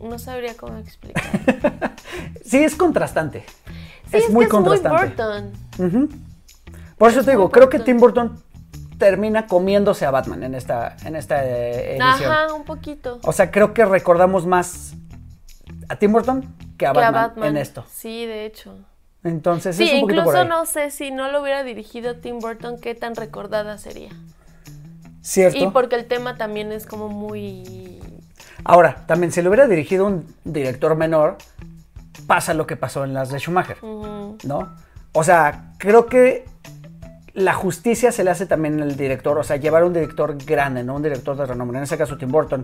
No sabría cómo explicar. Sí, es contrastante. Sí, es, muy que contrastante. Es muy Burton. Por eso Es te digo, creo que. Tim Burton termina comiéndose a Batman en esta, en esta eh, edición. Ajá, un poquito. O sea, creo que recordamos más a Tim Burton que a, que a Batman, en esto. Sí, de hecho. Entonces Sí, es un poquito por incluso ahí. no sé si no lo hubiera dirigido Tim Burton, qué tan recordada sería. ¿Cierto? Y porque el tema también es como muy... Ahora, también si lo hubiera dirigido un director menor, pasa lo que pasó en las de Schumacher. ¿no? O sea, creo que la justicia se le hace también al director, o sea, llevar a un director grande, ¿no? Un director de renombre. En ese caso, Tim Burton.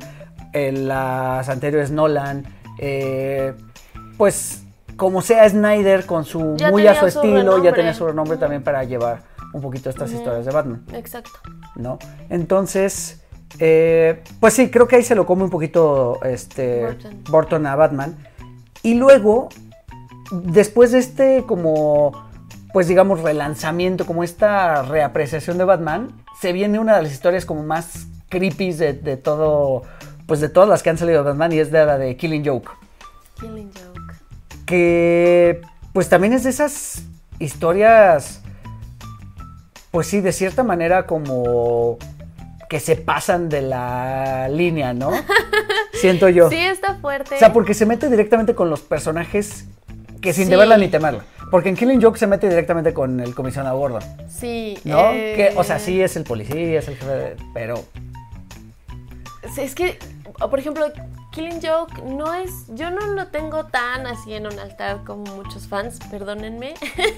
En las anteriores, Nolan. Eh, pues, como sea Snyder, con su Ya muy a su estilo, ya tenía su renombre también para llevar un poquito estas historias de Batman. Exacto. ¿no? Entonces, eh, pues sí, creo que ahí se lo come un poquito este Burton. Burton a Batman. Y luego, después de este como, pues digamos, relanzamiento, como esta reapreciación de Batman, se viene una de las historias como más creepy de, de todo, pues de todas las que han salido de Batman y es de la de Killing Joke. Killing Joke. Que pues también es de esas historias, pues sí, de cierta manera como que se pasan de la línea, ¿no? Siento yo. Sí, está fuerte. O sea, porque se mete directamente con los personajes que sin Sí. deberla ni temerla. Porque en Killing Joke se mete directamente con el comisionado Gordon, Sí. ¿no? eh, Que, o sea, sí es el policía, es el jefe de... Pero Es que, por ejemplo, Killing Joke no es. Yo no lo tengo tan así en un altar como muchos fans, perdónenme.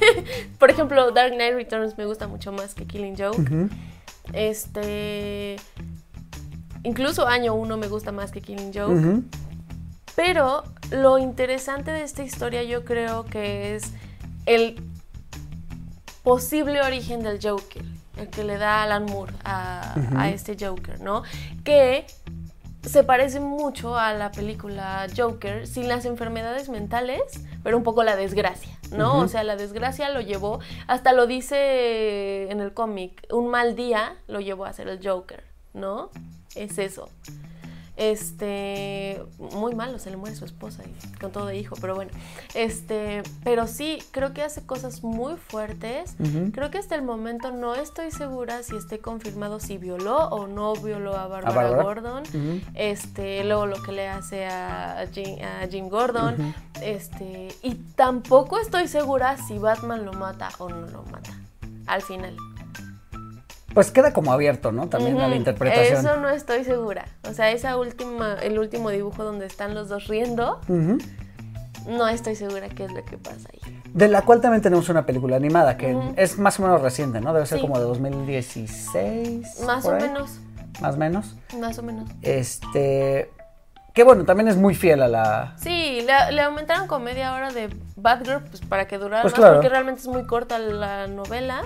por ejemplo, Dark Knight Returns me gusta mucho más que Killing Joke. Este. Incluso Año 1 me gusta más que Killing Joke. Pero lo interesante de esta historia yo creo que es el posible origen del Joker, el que le da Alan Moore a, a este Joker, ¿no? Que se parece mucho a la película Joker sin las enfermedades mentales, pero un poco la desgracia, ¿no? O sea, la desgracia lo llevó, hasta lo dice en el cómic, un mal día lo llevó a ser el Joker, ¿no? Es eso. Este, muy malo, se le muere su esposa y con todo de hijo, pero bueno. Este, pero sí, creo que hace cosas muy fuertes. Creo que hasta el momento no estoy segura si esté confirmado si violó o no violó a Barbara? Gordon. Este, luego lo que le hace a Jim, a Jim Gordon. Este, y tampoco estoy segura si Batman lo mata o no lo mata. Al final. Pues queda como abierto, ¿no? También a la interpretación. Eso no estoy segura. O sea, esa última, el último dibujo donde están los dos riendo, no estoy segura qué es lo que pasa ahí. De la cual también tenemos una película animada que es más o menos reciente, ¿no? Debe ser Sí. como de 2016. Más o ahí, menos, Más o menos. más o menos. Este. Que bueno, también es muy fiel a la. Sí, le, le aumentaron con media hora de Batgirl pues, para que durara Pues más, claro. porque realmente es muy corta la novela.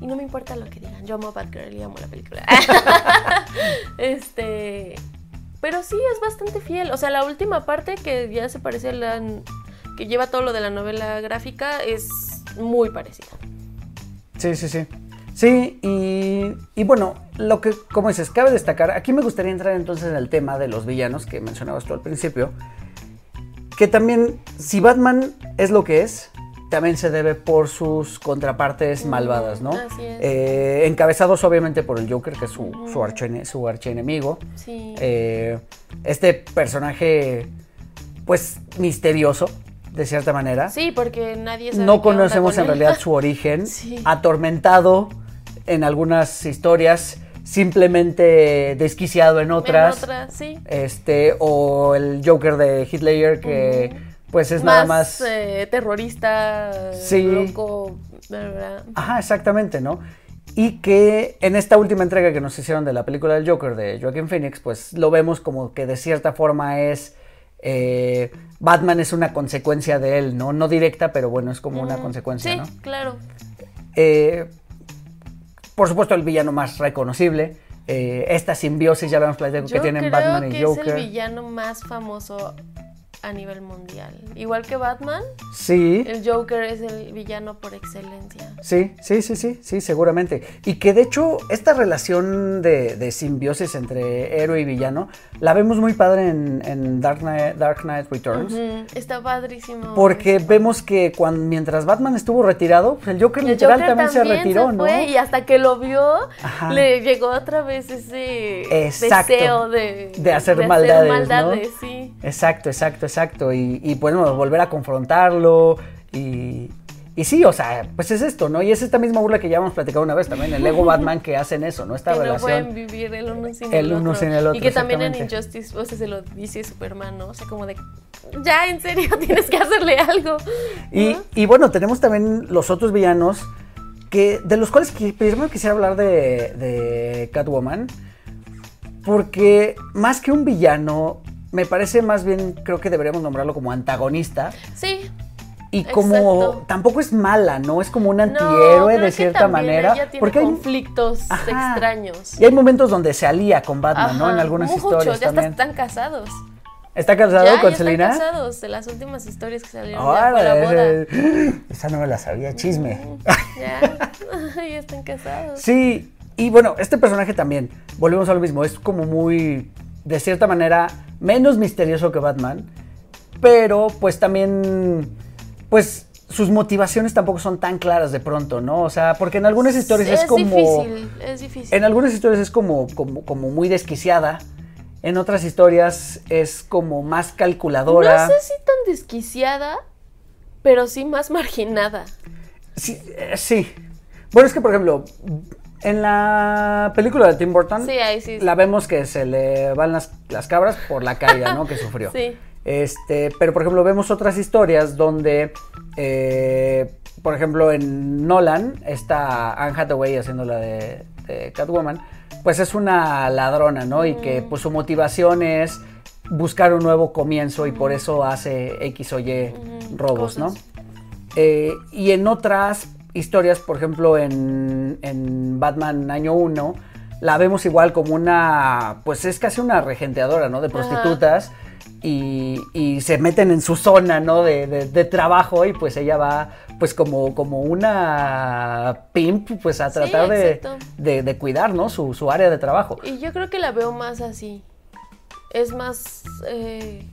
Y no me importa lo que digan, yo amo Batgirl y amo la película. este. Pero sí, es bastante fiel. O sea, la última parte que ya se parece a la. que lleva todo lo de la novela gráfica es muy parecida. Sí, sí, sí. Sí, y, y bueno, lo que, como dices, cabe destacar, aquí me gustaría entrar entonces en el tema de los villanos que mencionabas tú al principio, que también, si Batman es lo que es, también se debe por sus contrapartes malvadas, ¿no? así es. Eh, encabezados obviamente por el Joker, que es su, su, archiene- su archienemigo. Sí. Eh, este personaje, pues, misterioso, de cierta manera. sí, porque nadie sabe. No conocemos con en realidad su origen. Sí. Atormentado en algunas historias, simplemente desquiciado en otras. En otras, sí. Este, o el Joker de Ledger que pues es nada más. eh, terrorista, Sí. loco, ¿verdad? Ajá, exactamente, ¿no? Y que en esta última entrega que nos hicieron de la película del Joker de Joaquin Phoenix, pues lo vemos como que de cierta forma es. eh, Batman es una consecuencia de él, ¿no? No directa, pero bueno, es como una consecuencia, sí, ¿no? claro. Eh, por supuesto, el villano más reconocible. eh, esta simbiosis, ya lo hemos platicado, que Yo tienen creo Batman que y Joker. es el villano más famoso a nivel mundial. Igual que Batman, Sí, el Joker es el villano por excelencia. sí, sí, sí, sí, sí, seguramente. Y que de hecho, esta relación de, de simbiosis entre héroe y villano la vemos muy padre en, en Dark, Knight, Dark Knight Returns. Ujú, Está padrísimo. Porque eso. vemos que cuando, mientras Batman estuvo retirado, pues el Joker El literal Joker también, se retiró, ¿no? fue, y hasta que lo vio, Ajá. le llegó otra vez ese Exacto. deseo de, De hacer maldades, ¿no? maldades, sí. Exacto, exacto, exacto. Y, y bueno, volver a confrontarlo. Y, y sí, o sea, pues es esto, ¿no? Y es esta misma burla que ya hemos platicado una vez también, el Lego Batman que hacen eso, ¿no? Esta que no pueden vivir el uno sin El el, uno otro. sin el otro, Y que también en. Injustice, o sea, se lo dice Superman, ¿no? O sea, como de, ya, en serio, tienes que hacerle algo. Y, ¿no? y bueno, tenemos también los otros villanos que de los cuales primero quisiera hablar de, de Catwoman, porque más que un villano, me parece más bien, creo que deberíamos nombrarlo como antagonista. Sí. Y como Exacto. tampoco es mala, ¿no? Es como un antihéroe de cierta manera. Ella tiene porque hay, conflictos Ajá. extraños. y hay momentos donde se alía con Batman, ¿no? En algunas muchos, historias ya también. están casados. ¿Está casado ya, con ya Selina? están casados de las últimas historias que salieron ya fue la boda. Esa no me la sabía, chisme. Ya, ya están casados. Sí, y bueno, este personaje también, volvemos a lo mismo, es como muy, de cierta manera, menos misterioso que Batman, pero pues también, pues sus motivaciones tampoco son tan claras de pronto, ¿no? O sea, porque en algunas historias es, como... difícil, es difícil. En algunas historias es como, como, como muy desquiciada, en otras historias es como más calculadora. No sé si tan desquiciada, pero sí más marginada. Sí, eh, sí. Bueno, es que, por ejemplo, en la película de Tim Burton, Sí, ahí sí. la vemos que se le van las, las cabras por la caída, ¿no? Que sufrió. Sí. Este, pero, por ejemplo, vemos otras historias donde, eh, por ejemplo, en Nolan, está Anne Hathaway haciendo la de, de Catwoman, pues es una ladrona, ¿no? Y que pues su motivación es buscar un nuevo comienzo y por eso hace X o Y robos, ¿no? Eh, y en otras historias, por ejemplo, en, en Batman Año 1, la vemos igual como una, pues es casi una regenteadora, ¿no? De prostitutas. Y, y se meten en su zona, ¿no? De, de- de trabajo y pues ella va, pues como, como una pimp, pues a tratar de, de- de cuidar, ¿no? Su, su área de trabajo. Y yo creo que la veo más así. Es más eh,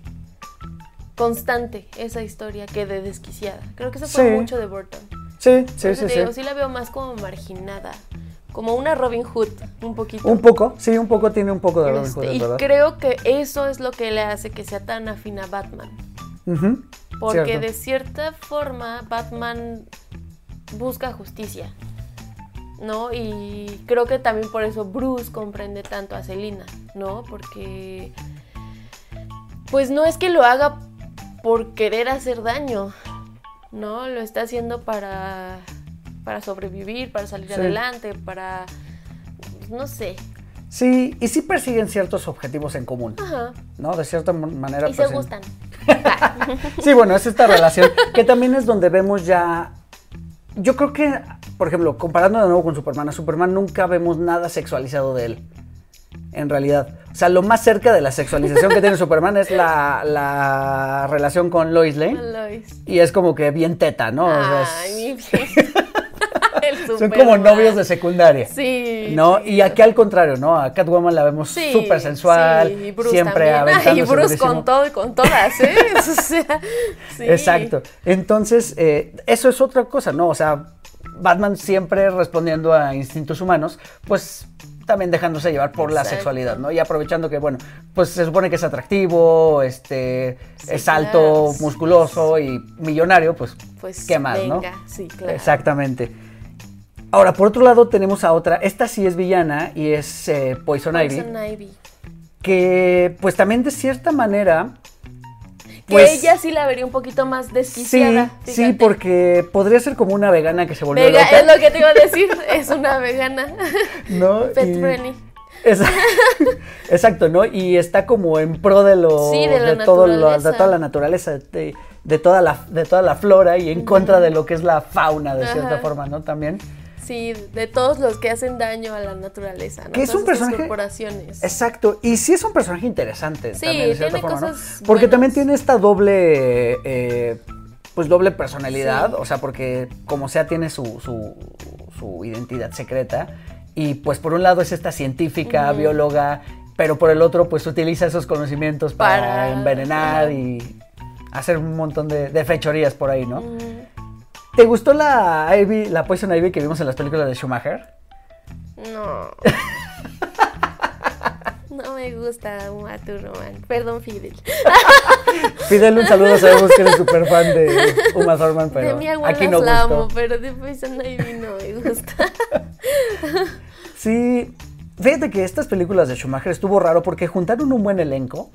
constante esa historia que de desquiciada. Creo que eso fue Sí. mucho de Burton. Sí, sí, sí, te sí. digo, sí la veo más como marginada. Como una Robin Hood, un poquito. Un poco, sí, un poco tiene un poco de Robin Este, Hood, y verdad. creo que eso es lo que le hace que sea tan afín a Batman. Porque cierto. de cierta forma Batman busca justicia. ¿No? Y creo que también por eso Bruce comprende tanto a Selina, ¿no? Porque pues no es que lo haga por querer hacer daño, ¿no? Lo está haciendo para para sobrevivir, para salir Sí. adelante, para no sé. Sí, y sí persiguen ciertos objetivos en común, Ajá. ¿no? De cierta man- manera. Y se persiguen- gustan. Sí, bueno, es esta relación que también es donde vemos ya. Yo creo que, por ejemplo, comparando de nuevo con Superman, a Superman nunca vemos nada sexualizado de él. En realidad. O sea, lo más cerca de la sexualización que tiene Superman es la, la relación con Lois Lane. Lois. Y es como que bien teta, ¿no? O sea, es- Ay, mi bien. El son Superman. como novios de secundaria. Sí. ¿No? sí. Y aquí al contrario, ¿no? A Catwoman la vemos Sí, súper sensual, sí, y Bruce siempre aventándose y Bruce durísimo. con todo y con todas, ¿eh? O sea, sí. Exacto. Entonces, eh, eso es otra cosa, ¿no? O sea, Batman siempre respondiendo a instintos humanos, pues también dejándose llevar por la sexualidad, ¿no? Y aprovechando que, bueno, pues se supone que es atractivo, este, Sí, es alto, claro. musculoso y millonario, pues, Pues ¿qué más, no? sí, claro. Exactamente. Ahora, por otro lado, tenemos a otra, esta sí es villana y es eh, Poison, Ivy, Poison Ivy. que pues también de cierta manera... Que Pues, ella sí la vería un poquito más Sí, desquiciada. sí, fíjate. porque podría ser como una vegana que se volvió Vega, loca, es lo que te iba a decir, es una vegana. ¿no? Pet Y- friendly. Exacto, ¿no? Y está como en pro de lo Sí, de la todo lo- de toda la naturaleza, de, de toda la de toda la flora y en contra de lo que es la fauna de cierta forma, ¿no? También. Sí, de todos los que hacen daño a la naturaleza, ¿no? Que es un Todas personaje- corporaciones. Exacto, y sí es un personaje interesante Sí, también de cierta tiene forma, ¿no? cosas Porque buenas. también tiene esta doble eh, pues doble personalidad, Sí. o sea, porque como sea tiene su, su, su identidad secreta y pues por un lado es esta científica, bióloga, pero por el otro pues utiliza esos conocimientos para, Para- envenenar y hacer un montón de, de fechorías por ahí, ¿no? ¿Te gustó la Ivy, la Poison Ivy que vimos en las películas de Schumacher? No. No me gusta Uma Thurman. Perdón, Fidel. Fidel, un saludo, sabemos que eres súper fan de Uma Thurman, pero de mi abuela aquí no la gustó. amo, pero de Poison Ivy no me gusta. Sí, fíjate que estas películas de Schumacher estuvo raro porque juntaron un buen elenco,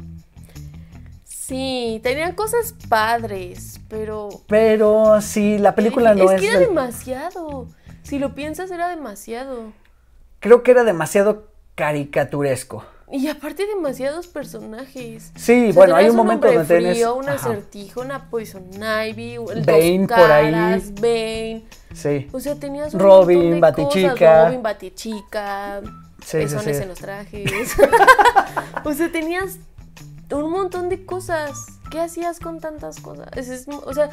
Sí, tenían cosas padres, pero... pero sí, la película no es es... que era demasiado. si lo piensas era demasiado. Creo que era demasiado caricaturesco. Y aparte demasiados personajes. Sí, O sea, bueno, hay un momento donde frío, un ajá. acertijo, una Poison Ivy, el Bane dos por ahí. Bane. Sí. O sea, tenías un Robin, de Batichica. cosas, Robin, Batichica, Sí, sí, pezones sí. en los trajes. o sea, tenías un montón de cosas. ¿Qué hacías con tantas cosas? Es- es- o sea,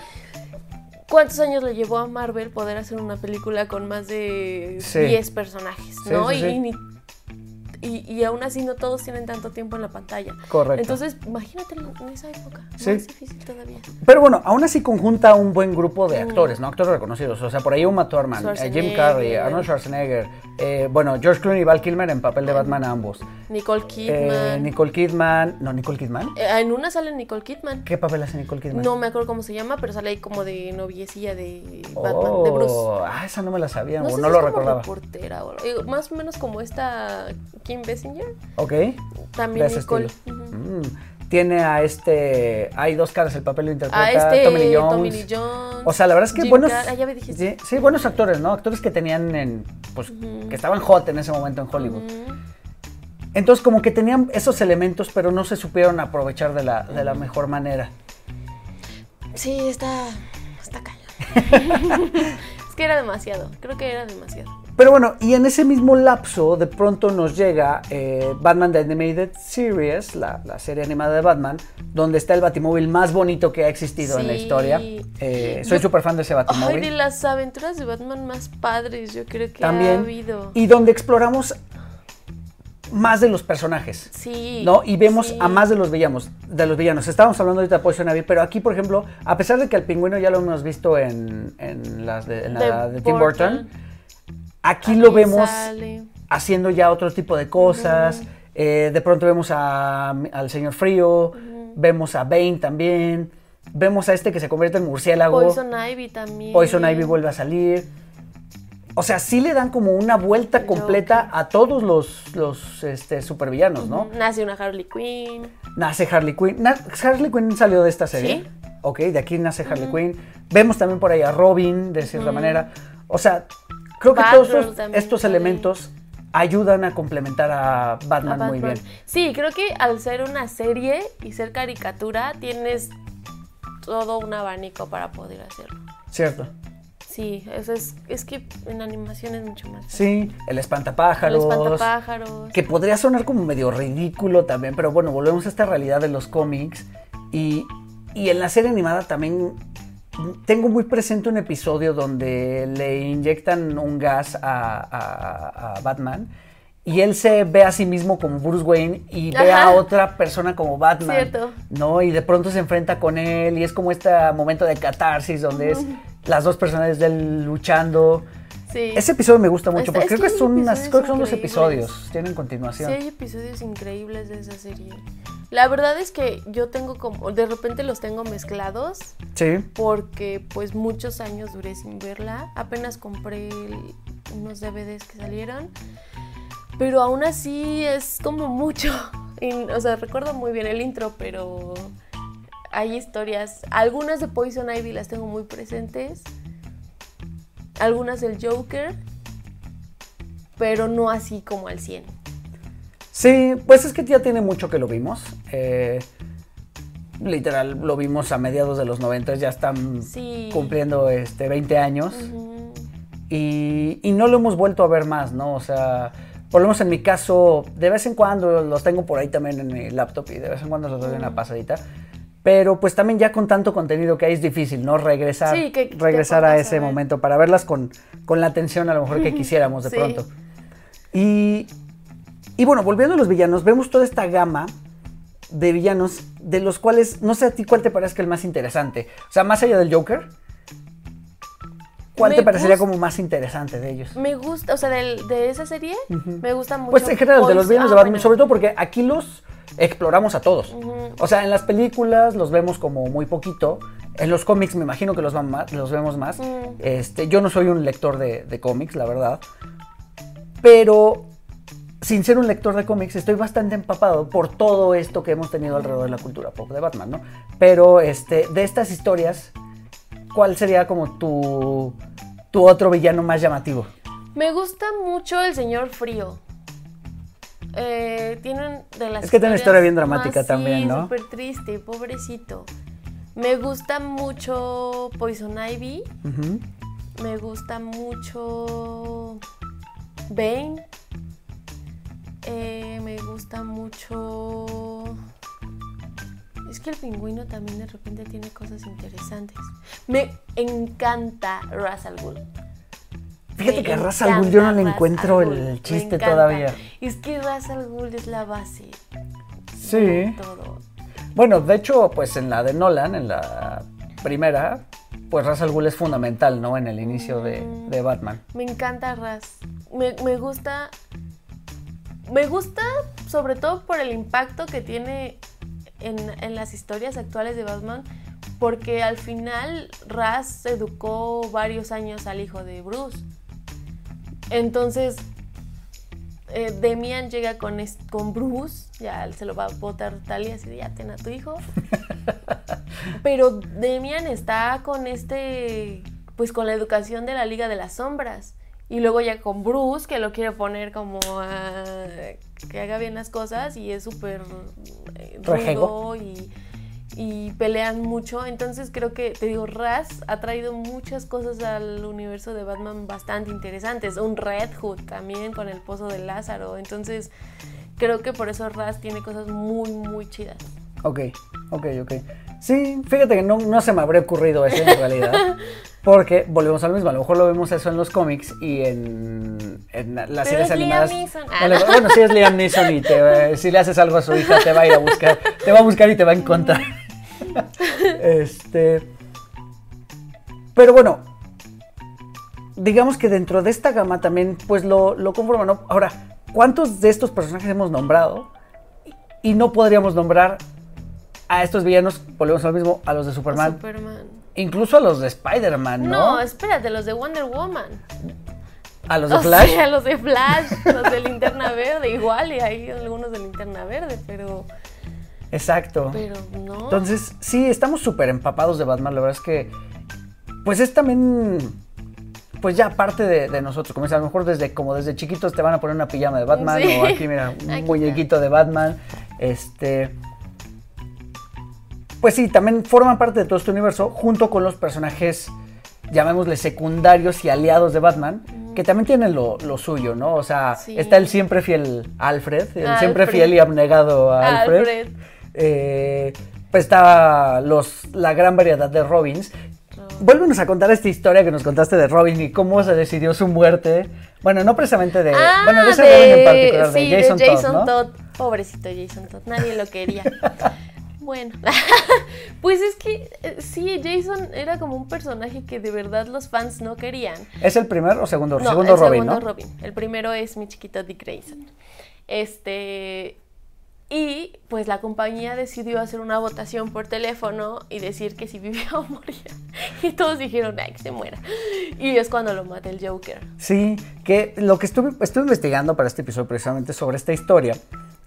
¿cuántos años le llevó a Marvel poder hacer una película con más de Sí. 10 personajes? Sí, ¿no? sí, y, y ni- y, y aún así no todos tienen tanto tiempo en la pantalla. Correcto. Entonces, imagínate en esa época. Sí. Más difícil todavía. Pero bueno, aún así conjunta un buen grupo de actores, ¿no? Actores reconocidos. O sea, por ahí Uma Thurman, eh, Jim. Carrey, Arnold Schwarzenegger, eh, bueno, George Clooney y Val Kilmer en papel de Batman ambos. Nicole Eh, Kidman. Nicole Kidman, no, Nicole Kidman. Eh, en una sale Nicole Kidman. ¿Qué papel hace Nicole Kidman? No me acuerdo cómo se llama, pero sale ahí como de noviecilla de Batman, oh, de Bruce. ah, esa no me la sabía, No o sé no si lo es como recordaba. reportera o eh, más o menos como esta Kim Basinger. Ok. También de Nicole. Mm, Tiene a este. Hay dos caras, el papel lo interpreta A este Tommy Lee Jones. Tommy Lee Jones. O sea, la verdad es que Jim buenos. Ah, ya me dijiste. Sí, sí, buenos actores, ¿no? Actores que tenían en. Pues que estaban hot en ese momento en Hollywood. Entonces, como que tenían esos elementos, pero no se supieron aprovechar de la, de la mejor manera. Sí, está. Está es que era demasiado. Creo que era demasiado. Pero bueno, y en ese mismo lapso, de pronto nos llega eh, Batman The Animated Series, la, la serie animada de Batman, donde está el batimóvil más bonito que ha existido en la historia. Eh, soy súper fan de ese Ay, batimóvil. de las aventuras de Batman más padres, yo creo que ha También. habido. Y donde exploramos más de los personajes. Sí. ¿No? Y vemos sí. a más de los villanos, de los villanos. Estábamos hablando ahorita de Poison Ivy, pero aquí, por ejemplo, a pesar de que al pingüino ya lo hemos visto en, en las de, en la de Tim Burton, aquí, Aquí lo vemos sale. haciendo ya otro tipo de cosas. Eh, de pronto vemos a- al señor Frío, vemos a Bane también, vemos a este que se convierte en murciélago. Poison Ivy también. Poison Ivy vuelve a salir. O sea, sí le dan como una vuelta El completa a todos los, los este, supervillanos, ¿no? Nace una Harley Quinn. Nace Harley Quinn. Na- Harley Quinn salió de esta serie. Sí. Ok, de aquí nace Harley Quinn. Vemos también por ahí a Robin, de cierta manera. O sea, creo que Batgirl todos estos, elementos ayudan a complementar a Batman, a muy bien. Sí, creo que al ser una serie y ser caricatura, tienes todo un abanico para poder hacerlo. ¿Cierto? Sí, eso es, es que en animación es mucho más. Sí, el El espantapájaros. espantapájaros. Que podría sonar como medio ridículo también, pero bueno, volvemos a esta realidad de los cómics. Y, y en la serie animada también tengo muy presente un episodio donde le inyectan un gas a, a- a Batman. Y él se ve a sí mismo como Bruce Wayne y ve a otra persona como Batman. Cierto. ¿No? Y de pronto se enfrenta con él y es como este momento de catarsis donde es las dos personas de él luchando. Sí. Ese episodio me gusta mucho Es- porque es creo que son unas- creo que son dos episodios, tienen Sí, continuación. hay episodios increíbles de esa serie. La verdad es que yo tengo como, de repente los tengo mezclados Sí, porque pues muchos años duré sin verla. Apenas compré el- unos DVDs que salieron. Pero aún así es como mucho. Y, o sea, recuerdo muy bien el intro, pero hay historias. Algunas de Poison Ivy las tengo muy presentes. Algunas del Joker. Pero no así como al 100. Sí, pues es que ya tiene mucho que lo vimos. eh, literal, lo vimos a mediados de los 90, ya están Sí. cumpliendo este, 20 años. Y, y no lo hemos vuelto a ver más, ¿no? O sea, por lo menos en mi caso, de vez en cuando los tengo por ahí también en mi laptop y de vez en cuando los doy una pasadita. Pero pues también ya con tanto contenido que hay es difícil, ¿no? Regresar, Sí, que te regresar a ese momento para verlas con, con la atención a lo mejor que quisiéramos de Sí. pronto. Y, y bueno, volviendo a los villanos, vemos toda esta gama de villanos de los cuales, no sé a ti cuál te parezca el más interesante. O sea, más allá del Joker, ¿cuál Me te parecería como más interesante de ellos? Me gusta, o sea, del- de esa serie, me gusta mucho. Pues en general, de los villanos de ah, Batman, bueno. sobre todo porque aquí los exploramos a todos. O sea, en las películas los vemos como muy poquito. En los cómics me imagino que los, van más- los vemos más. Mm. Este, yo no soy un lector de, de cómics, la verdad. Pero sin ser un lector de cómics, estoy bastante empapado por todo esto que hemos tenido alrededor de la cultura pop de Batman, ¿no? Pero este, de estas historias, ¿cuál sería como tu, tu otro villano más llamativo? Me gusta mucho el señor frío. Eh, tienen de las Es que tiene una historia bien dramática más- también, sí, ¿no? súper triste, pobrecito. Me gusta mucho Poison Ivy. Me gusta mucho Bane. Eh, me gusta mucho. Es que el pingüino también de repente tiene cosas interesantes. Me encanta Ra's al Ghul. Fíjate Me que a Ra's al Ghul yo no le encuentro Ra's el chiste todavía. Es que Ra's al Ghul es la base. Sí. Todo. Bueno, de hecho, pues en la de Nolan, en la primera, pues Ra's al Ghul es fundamental, ¿no? En el inicio de, Mm. de Batman. Me encanta Raz. Me, me gusta. Me gusta sobre todo por el impacto que tiene en, en las historias actuales de Batman. Porque al final Raz educó varios años al hijo de Bruce. Entonces, eh, Demian llega con, con Bruce, ya se lo va a botar Talia así de ya ten a tu hijo. Pero Demian está con este, pues con la educación de la Liga de las Sombras. Y luego ya con Bruce, que lo quiere poner como a que haga bien las cosas y es súper eh, rudo y, y pelean mucho. Entonces creo que, te digo, Raz ha traído muchas cosas al universo de Batman bastante interesantes. Un Red Hood también con el pozo de Lázaro. Entonces creo que por eso Raz tiene cosas muy, muy chidas. Ok, ok, ok. Sí, fíjate que no, no se me habría ocurrido eso en realidad. Porque volvemos a lo mismo, a lo mejor lo vemos eso en los cómics y en, en las Pero series es Liam animadas. Neeson. No le- bueno, si es Liam Neeson y te, eh, si le haces algo a su hija, te va a ir a buscar, te va a buscar y te va a encontrar. este. Pero bueno, digamos que dentro de esta gama también, pues lo, lo conforman. ¿no? Ahora, ¿cuántos de estos personajes hemos nombrado? Y no podríamos nombrar a estos villanos, volvemos a lo mismo, a los de Superman, Superman. Incluso a los de Spider-Man, ¿no? No, espérate, los de Wonder Woman. a los de O Flash. sea, los de Flash, los de Linterna Verde, igual, y hay algunos de Linterna Verde, pero, Exacto. pero no. Entonces, sí, estamos súper empapados de Batman. La verdad es que, pues es también, pues ya parte de, de nosotros. Como a lo mejor desde, como desde chiquitos te van a poner una pijama de Batman Sí. o aquí, mira, un Aquí muñequito de Batman. Este. Pues sí, también forman parte de todo este universo junto con los personajes, llamémosle secundarios y aliados de Batman, que también tienen lo, lo suyo, ¿no? O sea, Sí. está el siempre fiel Alfred, el siempre fiel y abnegado Alfred. Alfred. Eh, pues estaba los, la gran variedad de Robins. Vuélvenos a contar esta historia que nos contaste de Robin y cómo se decidió su muerte. Bueno, no precisamente de. Ah, bueno, de ese de- Robin en particular, sí, de Jason, Todd, ¿no? Todd. Pobrecito Jason Todd, nadie lo quería. bueno, pues es que eh, sí, Jason era como un personaje que de verdad los fans no querían. ¿Es el primer o segundo? No, segundo el Robin, segundo ¿no? Robin. El primero es mi chiquito Dick Grayson. Este. Y pues la compañía decidió hacer una votación por teléfono y decir que si vivía o moría. Y todos dijeron, ay, que se muera. Y es cuando lo mata el Joker. Sí, que lo que estuve, estuve investigando para este episodio precisamente sobre esta historia,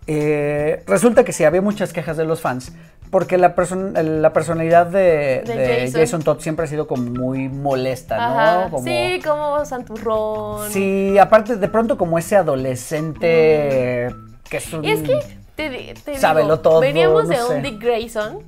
eh, resulta que sí, había muchas quejas de los fans, porque la, person- la personalidad de, De de Jason. Jason. Todd siempre ha sido como muy molesta, ¿no? Ajá. Como- Sí, como santurrón. Sí, aparte de pronto como ese adolescente que es un... Y es que te, digo, todo, veníamos no de un Dick Grayson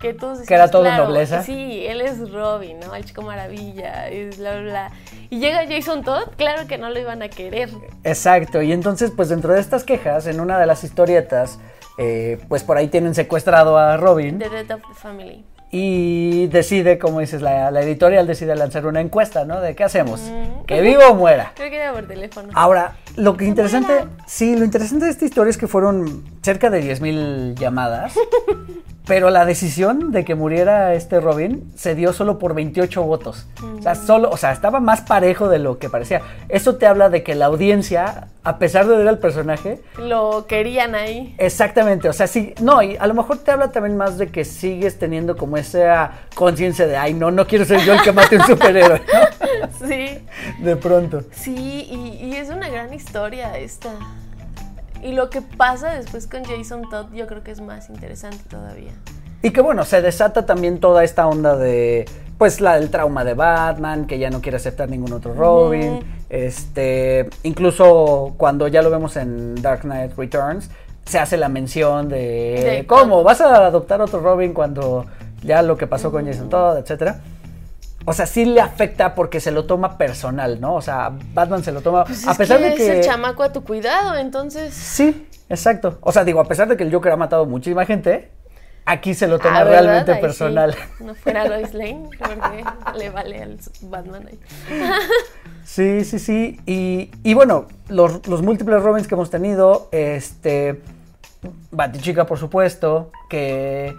que todos Que era todo claro, nobleza. Sí, él es Robin, ¿no? El chico maravilla, y bla, bla. Y llega Jason Todd, claro que no lo iban a querer. Exacto, y entonces pues dentro de estas quejas, en una de las historietas, eh, pues por ahí tienen secuestrado a Robin The Death of the Family. y decide, como dices, la, la editorial decide lanzar una encuesta, ¿no? De qué hacemos, Mm. que viva o muera. Creo que era por teléfono. Ahora, lo que interesante, muera. sí, lo interesante de esta historia es que fueron cerca de 10.000 llamadas, pero la decisión de que muriera este Robin se dio solo por 28 votos. O sea, solo, o sea, estaba más parejo de lo que parecía. Eso te habla de que la audiencia, a pesar de ver al personaje, Lo querían ahí. Exactamente, o sea, sí, no, y a lo mejor te habla también más de que sigues teniendo como esa conciencia de, ay, no, no quiero ser yo el que mate un superhéroe, ¿no? Sí. De pronto. Sí, y, y es una gran historia esta. Y lo que pasa después con Jason Todd yo creo que es más interesante todavía. Y que bueno, se desata también toda esta onda de, pues la del trauma de Batman, que ya no quiere aceptar ningún otro Robin. Este, incluso cuando ya lo vemos en Dark Knight Returns, se hace la mención de, De cómo cómo. vas a adoptar otro Robin cuando ya lo que pasó con Jason Todd, etcétera. O sea, sí le afecta porque se lo toma personal, ¿no? O sea, Batman se lo toma Pues a es pesar que de que es el chamaco a tu cuidado, entonces. Sí, exacto. O sea, digo, a pesar de que el Joker ha matado muchísima gente, aquí se lo toma Ah, realmente Ahí sí. personal. No fuera Lois Lane, porque le vale al Batman ahí. Sí, sí, sí. Y, y bueno, los, los múltiples Robins que hemos tenido, este. Batichica, por supuesto, que.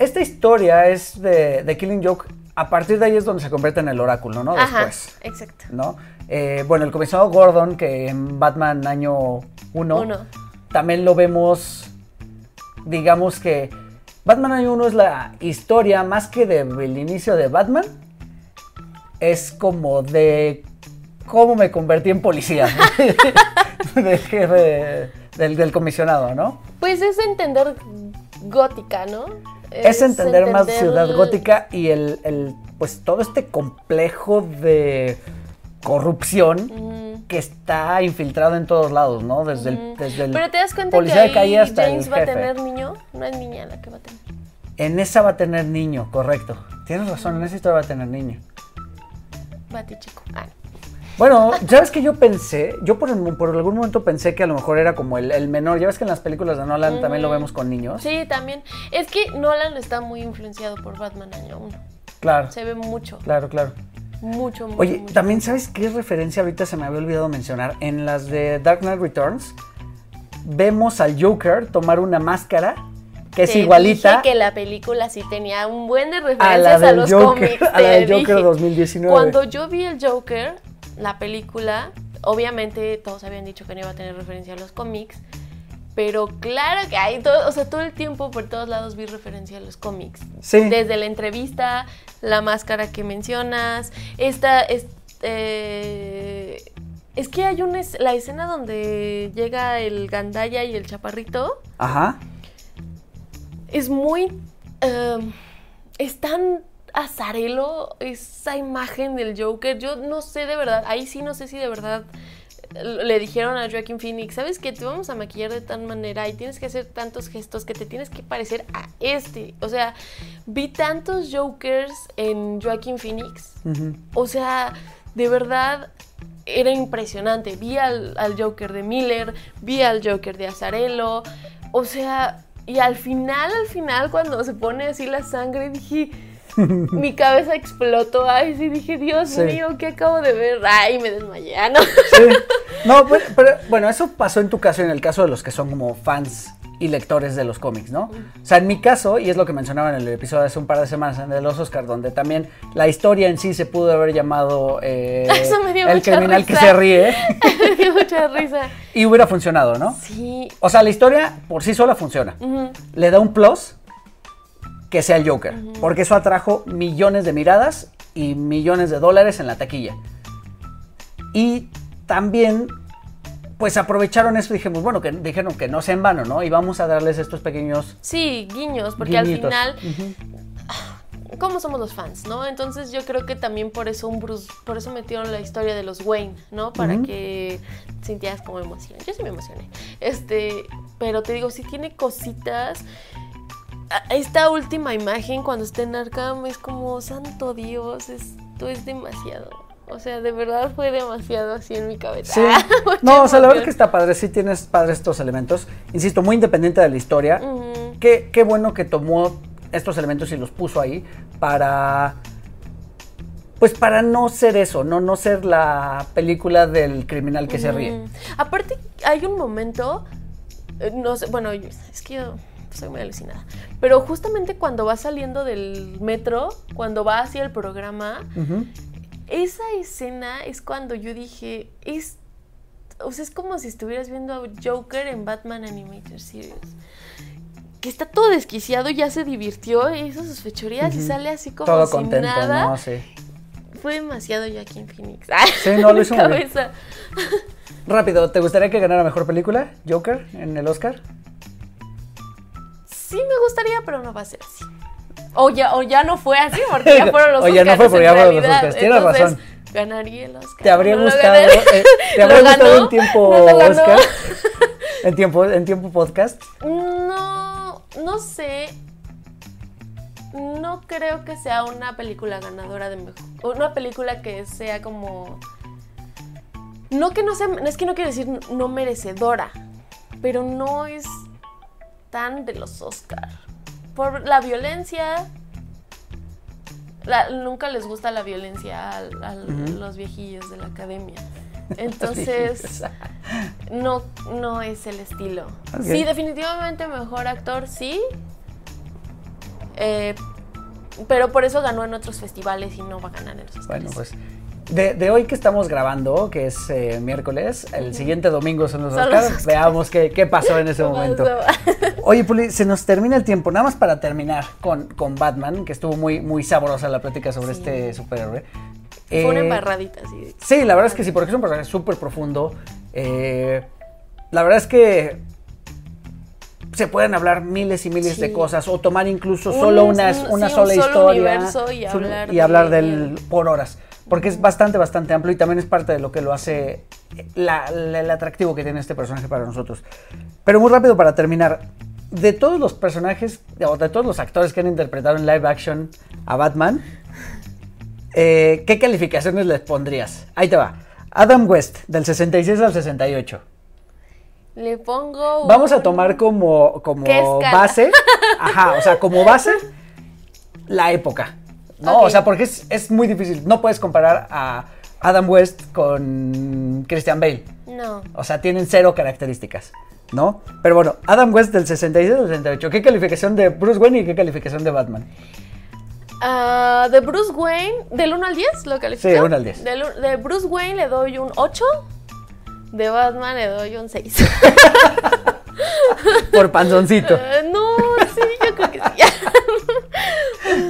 Esta historia es de, de Killing Joke. A partir de ahí es donde se convierte en el oráculo, ¿no? Ajá, Después. exacto. ¿no? Eh, bueno, el comisionado Gordon, que en Batman año 1, Uno. también lo vemos, digamos que Batman año 1 es la historia más que del inicio de Batman, es como de cómo me convertí en policía del jefe del, del comisionado, ¿no? Pues es entender gótica, ¿no? Es, entender, más ciudad gótica y el, el, pues todo este complejo de corrupción que está infiltrado en todos lados, ¿no? Desde el, desde el Pero te das cuenta policía que de calle hasta James el va a jefe. tener niño, no es niña la que va a tener. En esa va a tener niño, correcto. Tienes razón, en esa historia va a tener niño. Bati chico. Ah. Bueno, ¿sabes que yo pensé? Yo por, por algún momento pensé que a lo mejor era como el, el menor. Ya ves que en las películas de Nolan también lo vemos con niños. Sí, también. Es que Nolan está muy influenciado por Batman año 1. Claro, Se ve mucho, claro, claro. mucho, mucho. Oye, mucho. también sabes qué referencia ahorita se me había olvidado mencionar. En las de Dark Knight Returns vemos al Joker tomar una máscara que es igualita dije que la película sí tenía un buen de a referencias a, los Joker, cómics. a la del Joker dije. 2019. Cuando yo vi el Joker, la película, obviamente todos habían dicho que no iba a tener referencia a los cómics. Pero claro que hay todo, o sea, todo el tiempo por todos lados vi referencia a los cómics. Sí. Desde la entrevista, la máscara que mencionas, esta, es, eh, es que hay una, la escena donde llega el gandaya y el chaparrito, Ajá. es muy, eh, es tan azarelo esa imagen del Joker. Yo no sé de verdad, ahí sí no sé si de verdad le dijeron a Joaquin Phoenix, ¿sabes que Te vamos a maquillar de tal manera y tienes que hacer tantos gestos que te tienes que parecer a este. O sea, vi tantos Jokers en Joaquin Phoenix. O sea, de verdad era impresionante. Vi al, al Joker de Miller, vi al Joker de Azarello. O sea, y al final, al final, cuando se pone así la sangre, dije. Mi cabeza explotó. Ay, sí, dije, Dios Sí. mío, ¿qué acabo de ver? Ay, me desmayé. Ah, no. Sí. No, pero, pero, bueno, eso pasó en tu caso y en el caso de los que son como fans y lectores de los cómics, ¿no? O sea, en mi caso, y es lo que mencionaba en el episodio hace un par de semanas de los Oscars, donde también la historia en sí se pudo haber llamado eh, El criminal que se ríe me dio mucha risa. y hubiera funcionado, ¿no? Sí. O sea, la historia por sí sola funciona. Le da un plus que sea el Joker, porque eso atrajo millones de miradas y millones de dólares en la taquilla. Y también, pues aprovecharon eso y dijimos, bueno, que dijeron que no sea en vano, ¿no? Y vamos a darles estos pequeños Sí, guiños, porque guiñitos. al final Ujú. ¿cómo somos los fans, no? Entonces yo creo que también por eso un Bruce, por eso metieron la historia de los Wayne, ¿no? Para que sintieras como emoción. Yo sí me emocioné. Este, pero te digo, sí tiene cositas. Esta última imagen cuando está en Arkham es como, santo Dios, esto es demasiado. O sea, de verdad fue demasiado así en mi cabeza. Sí. No, o sea, la verdad que está padre, sí tienes padres estos elementos. Insisto, muy independiente de la historia. Qué, qué bueno que tomó estos elementos y los puso ahí para. Pues para no ser eso, no, no ser la película del criminal que se ríe. Aparte, hay un momento, eh, no sé, bueno, es que yo soy muy alucinada, pero justamente cuando va saliendo del metro, cuando va hacia el programa, esa escena es cuando yo dije, es, o sea, es como si estuvieras viendo a Joker en Batman Animated Series. Que está todo desquiciado, ya se divirtió, hizo sus fechorías y sale así como Todo sin contento, nada. ¿no? Sí. Fue demasiado Joaquin Phoenix. Sí, no, lo hizo Mi muy bien. cabeza. Rápido, ¿te gustaría que ganara mejor película? Joker en el Oscar. Sí me gustaría, pero no va a ser así. O ya, o ya no fue así, porque ya fueron los O ya no Oscars. fue porque ya fueron los. Oscars. Tienes Entonces, razón. Ganaría el Oscar. ¿Te habría No gustado, eh, ¿te habría ¿Lo gustado ganó? en tiempo. Oscar? ¿En tiempo, en tiempo podcast? No, no sé. No creo que sea una película ganadora de mejor. Una película que sea como. No que no sea. Es que no quiero decir no merecedora. Pero no es tan de los Oscar. Por la violencia. la- nunca les gusta la violencia a, a los viejillos de la academia. Entonces, no, no es el estilo. Sí, definitivamente mejor actor, sí. Eh, pero por eso ganó en otros festivales y no va a ganar en los Oscars. Bueno, pues de, de hoy que estamos grabando, que es eh, miércoles, el siguiente domingo son los Son los Oscars, veamos qué, qué pasó en ese ¿Qué momento. Oye, Puli, se nos termina el tiempo. Nada más para terminar con, con Batman, que estuvo muy, muy sabrosa la plática sobre Sí. este superhéroe. Fue una Eh, embarradita así. de- Sí, la verdad es que sí, porque es un personaje súper profundo. Eh, la verdad es que se pueden hablar miles y miles Sí. de cosas o tomar incluso Un- solo una, un- una sí, sola un solo historia universo y hablar y de hablar él. del por horas. Porque es bastante, bastante amplio y también es parte de lo que lo hace la- la- el atractivo que tiene este personaje para nosotros. Pero muy rápido para terminar. De todos los personajes, o de todos los actores que han interpretado en live action a Batman, eh, ¿qué calificaciones les pondrías? Ahí te va. Adam West, del 66 al 68. Le pongo. Vamos a tomar como, como base. Ajá, o sea, como base la época. ¿No? Ok. O sea, porque es, es muy difícil. No puedes comparar a Adam West con Christian Bale. No. O sea, tienen cero características. ¿No? Pero bueno, Adam West del 66 al 68. ¿Qué calificación de Bruce Wayne y qué calificación de Batman? Ah, de Bruce Wayne, del 1 al 10, ¿lo califico? Sí, 1 al 10. Del u- de Bruce Wayne le doy un 8. De Batman le doy un 6. Por panzoncito. Eh, no, sí, yo creo que sí.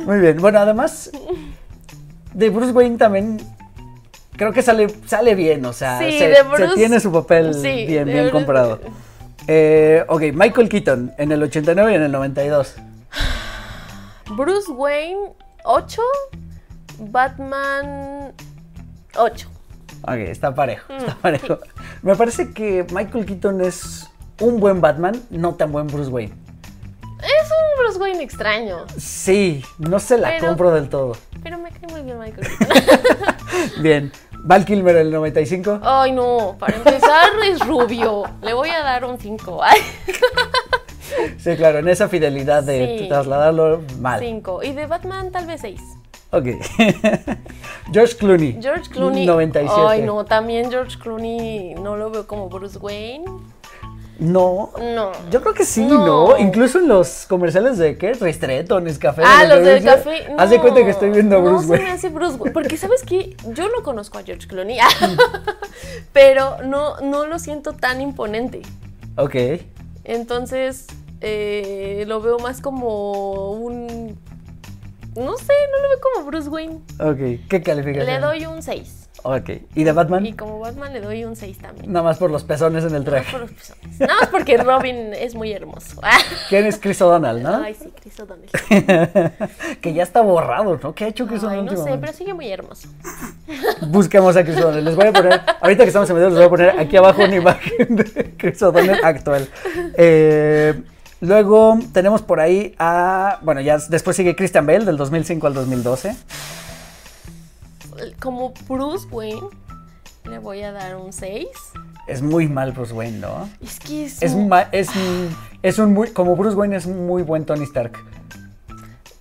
Muy bien. Bueno, además de Bruce Wayne también creo que sale, sale bien, o sea, Sí, se, tiene su papel sí, bien, bien Bruce- comprado. Eh, ok, Michael Keaton en el 89 y en el 92. Bruce Wayne 8. Batman 8. Ok, está parejo, Mm, está parejo. Me parece que Michael Keaton es un buen Batman, no tan buen Bruce Wayne. Es un Bruce Wayne extraño. Sí, no se la Pero- compro del todo. Pero me cae muy bien Michael Keaton. Bien, Val Kilmer el 95. Ay, no, para empezar es rubio. Le voy a dar un 5. Sí, claro, en esa fidelidad de Sí. trasladarlo mal. 5. Y de Batman tal vez 6. Ok. George Clooney. George Clooney. 97. Ay, no, también George Clooney no lo veo como Bruce Wayne. No. No. Yo creo que sí, ¿no? No. Incluso en los comerciales de qué? Ristretto, Nescafé. Ah, los del café. Haz de cuenta que estoy viendo a Bruce No se Wayne. me hace Bruce Wayne. Porque, ¿sabes qué? Yo no conozco a George Clooney. pero no, no lo siento tan imponente. Ok. Entonces, eh, lo veo más como un. No sé, no lo veo como Bruce Wayne. Ok. ¿Qué calificación? Le doy un 6. Ok. ¿Y de Batman? Y como Batman le doy un 6 también. Nada más por los pezones en el Nada más traje. por los pezones. Nada más porque Robin es muy hermoso. ¿Quién es Chris O'Donnell, no? Ay, sí, Chris O'Donnell. que ya está borrado, ¿no? ¿Qué ha hecho Chris O'Donnell no sé, pero sigue muy hermoso. Busquemos a Chris O'Donnell. Les voy a poner, ahorita que estamos en video, les voy a poner aquí abajo una imagen de Chris O'Donnell actual. Eh, luego tenemos por ahí a, bueno, ya después sigue Christian Bale del 2005 al 2012. Como Bruce Wayne, le voy a dar un 6. Es muy mal Bruce Wayne, ¿no? Es que es, Es, un- ma- es, es un muy, como Bruce Wayne es un muy buen Tony Stark.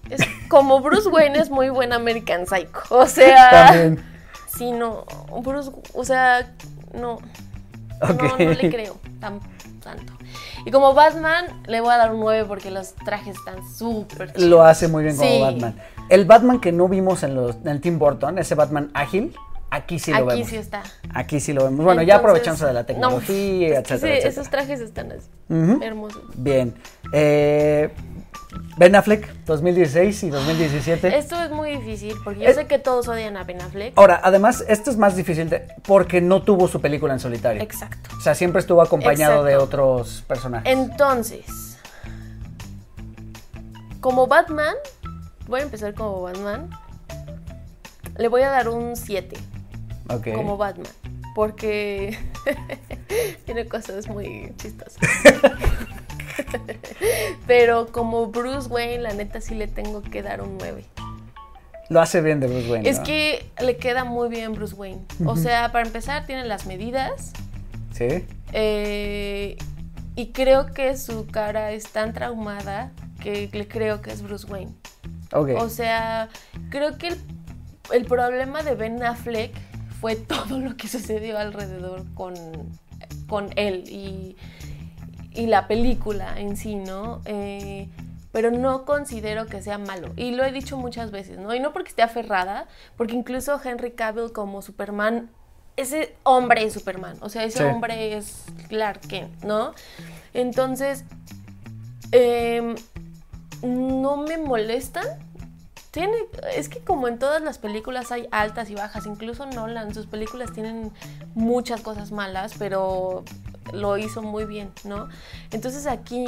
es- como Bruce Wayne es muy buen American Psycho. O sea, También. sí, no, Bruce, o sea, no, Ok. no, no le creo tan, tanto. Y como Batman, le voy a dar un 9 porque los trajes están súper. Lo hace muy bien como Sí. Batman. El Batman que no vimos en, los, en el Tim Burton, ese Batman ágil, aquí sí lo Aquí vemos. sí está. Aquí sí lo vemos. Bueno, ya aprovechamos de la no, tecnología, es etcétera, sí, etcétera. Esos trajes están así, hermosos. Bien. Eh, ben Affleck, 2016 y 2017. Esto es muy difícil porque yo Es- sé que todos odian a Ben Affleck. Ahora, además, esto es más difícil de- porque no tuvo su película en solitario. Exacto. O sea, siempre estuvo acompañado de otros personajes. Entonces, como Batman, voy a empezar como Batman. Le voy a dar un 7 Ok. como Batman. Porque tiene cosas muy chistosas. Pero como Bruce Wayne, la neta sí le tengo que dar un 9. Lo hace bien de Bruce Wayne. Es ¿no? que le queda muy bien Bruce Wayne. O sea, para empezar, tiene las medidas. Sí. eh, y creo que su cara es tan traumada que le creo que es Bruce Wayne. O sea, creo que el, el problema de Ben Affleck fue todo lo que sucedió alrededor con, con él y, y la película en sí, ¿no? Eh, pero no considero que sea malo. Y lo he dicho muchas veces, ¿no? Y no porque esté aferrada, porque incluso Henry Cavill como Superman, ese hombre es Superman, o sea, ese Sí. hombre es Clark Kent, ¿no? Entonces, em, no me molestan. Tiene, es que como en todas las películas hay altas y bajas, incluso Nolan, sus películas tienen muchas cosas malas, pero lo hizo muy bien, ¿no? Entonces aquí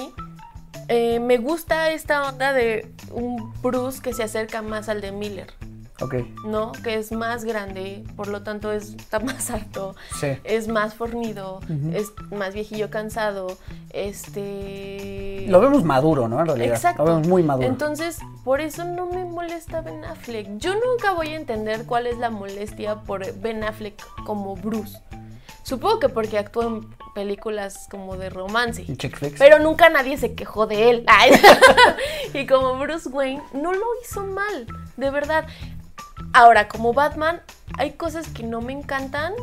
eh, me gusta esta onda de un Bruce que se acerca más al de Miller, Ok. ¿no? Que es más grande, por lo tanto es, está más alto, Sí. es más fornido, es más viejillo cansado, este... Lo vemos maduro, ¿no? En realidad. Exacto. Lo vemos muy maduro. Entonces, por eso no me molesta Ben Affleck. Yo nunca voy a entender cuál es la molestia por Ben Affleck como Bruce. Supongo que porque actúa en películas como de romance. Chick. Pero nunca nadie se quejó de él. Y como Bruce Wayne, no lo hizo mal, de verdad. Ahora, como Batman, hay cosas que no me encantan.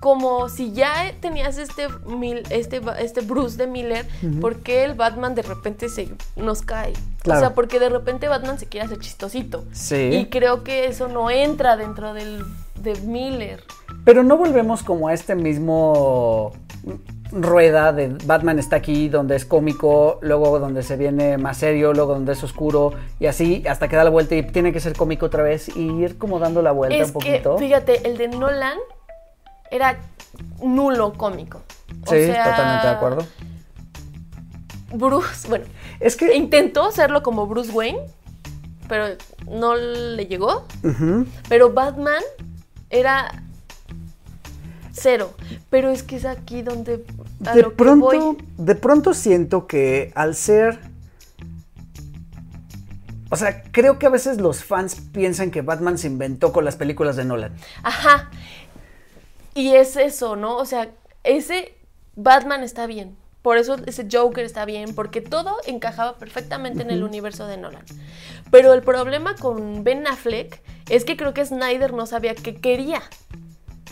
Como si ya tenías este, Mil- este, este Bruce de Miller, ¿por qué el Batman de repente se nos cae? Claro. O sea, porque de repente Batman se quiere hacer chistosito. Sí. Y creo que eso no entra dentro del, de Miller. Pero no volvemos como a este mismo rueda de Batman está aquí donde es cómico, luego donde se viene más serio, luego donde es oscuro y así hasta que da la vuelta y tiene que ser cómico otra vez y ir como dando la vuelta Es un que, poquito. fíjate, el de Nolan era nulo cómico. O sí, sea, totalmente de acuerdo. Bruce, bueno, Es que intentó hacerlo como Bruce Wayne, pero no le llegó. Pero Batman era cero. Pero es que es aquí donde a de lo que pronto, voy. de pronto siento que al ser o sea, creo que a veces los fans piensan que Batman se inventó con las películas de Nolan. Ajá. Y es eso, ¿no? O sea, ese Batman está bien. Por eso ese Joker está bien, porque todo encajaba perfectamente en el universo de Nolan. Pero el problema con Ben Affleck es que creo que Snyder no sabía qué quería.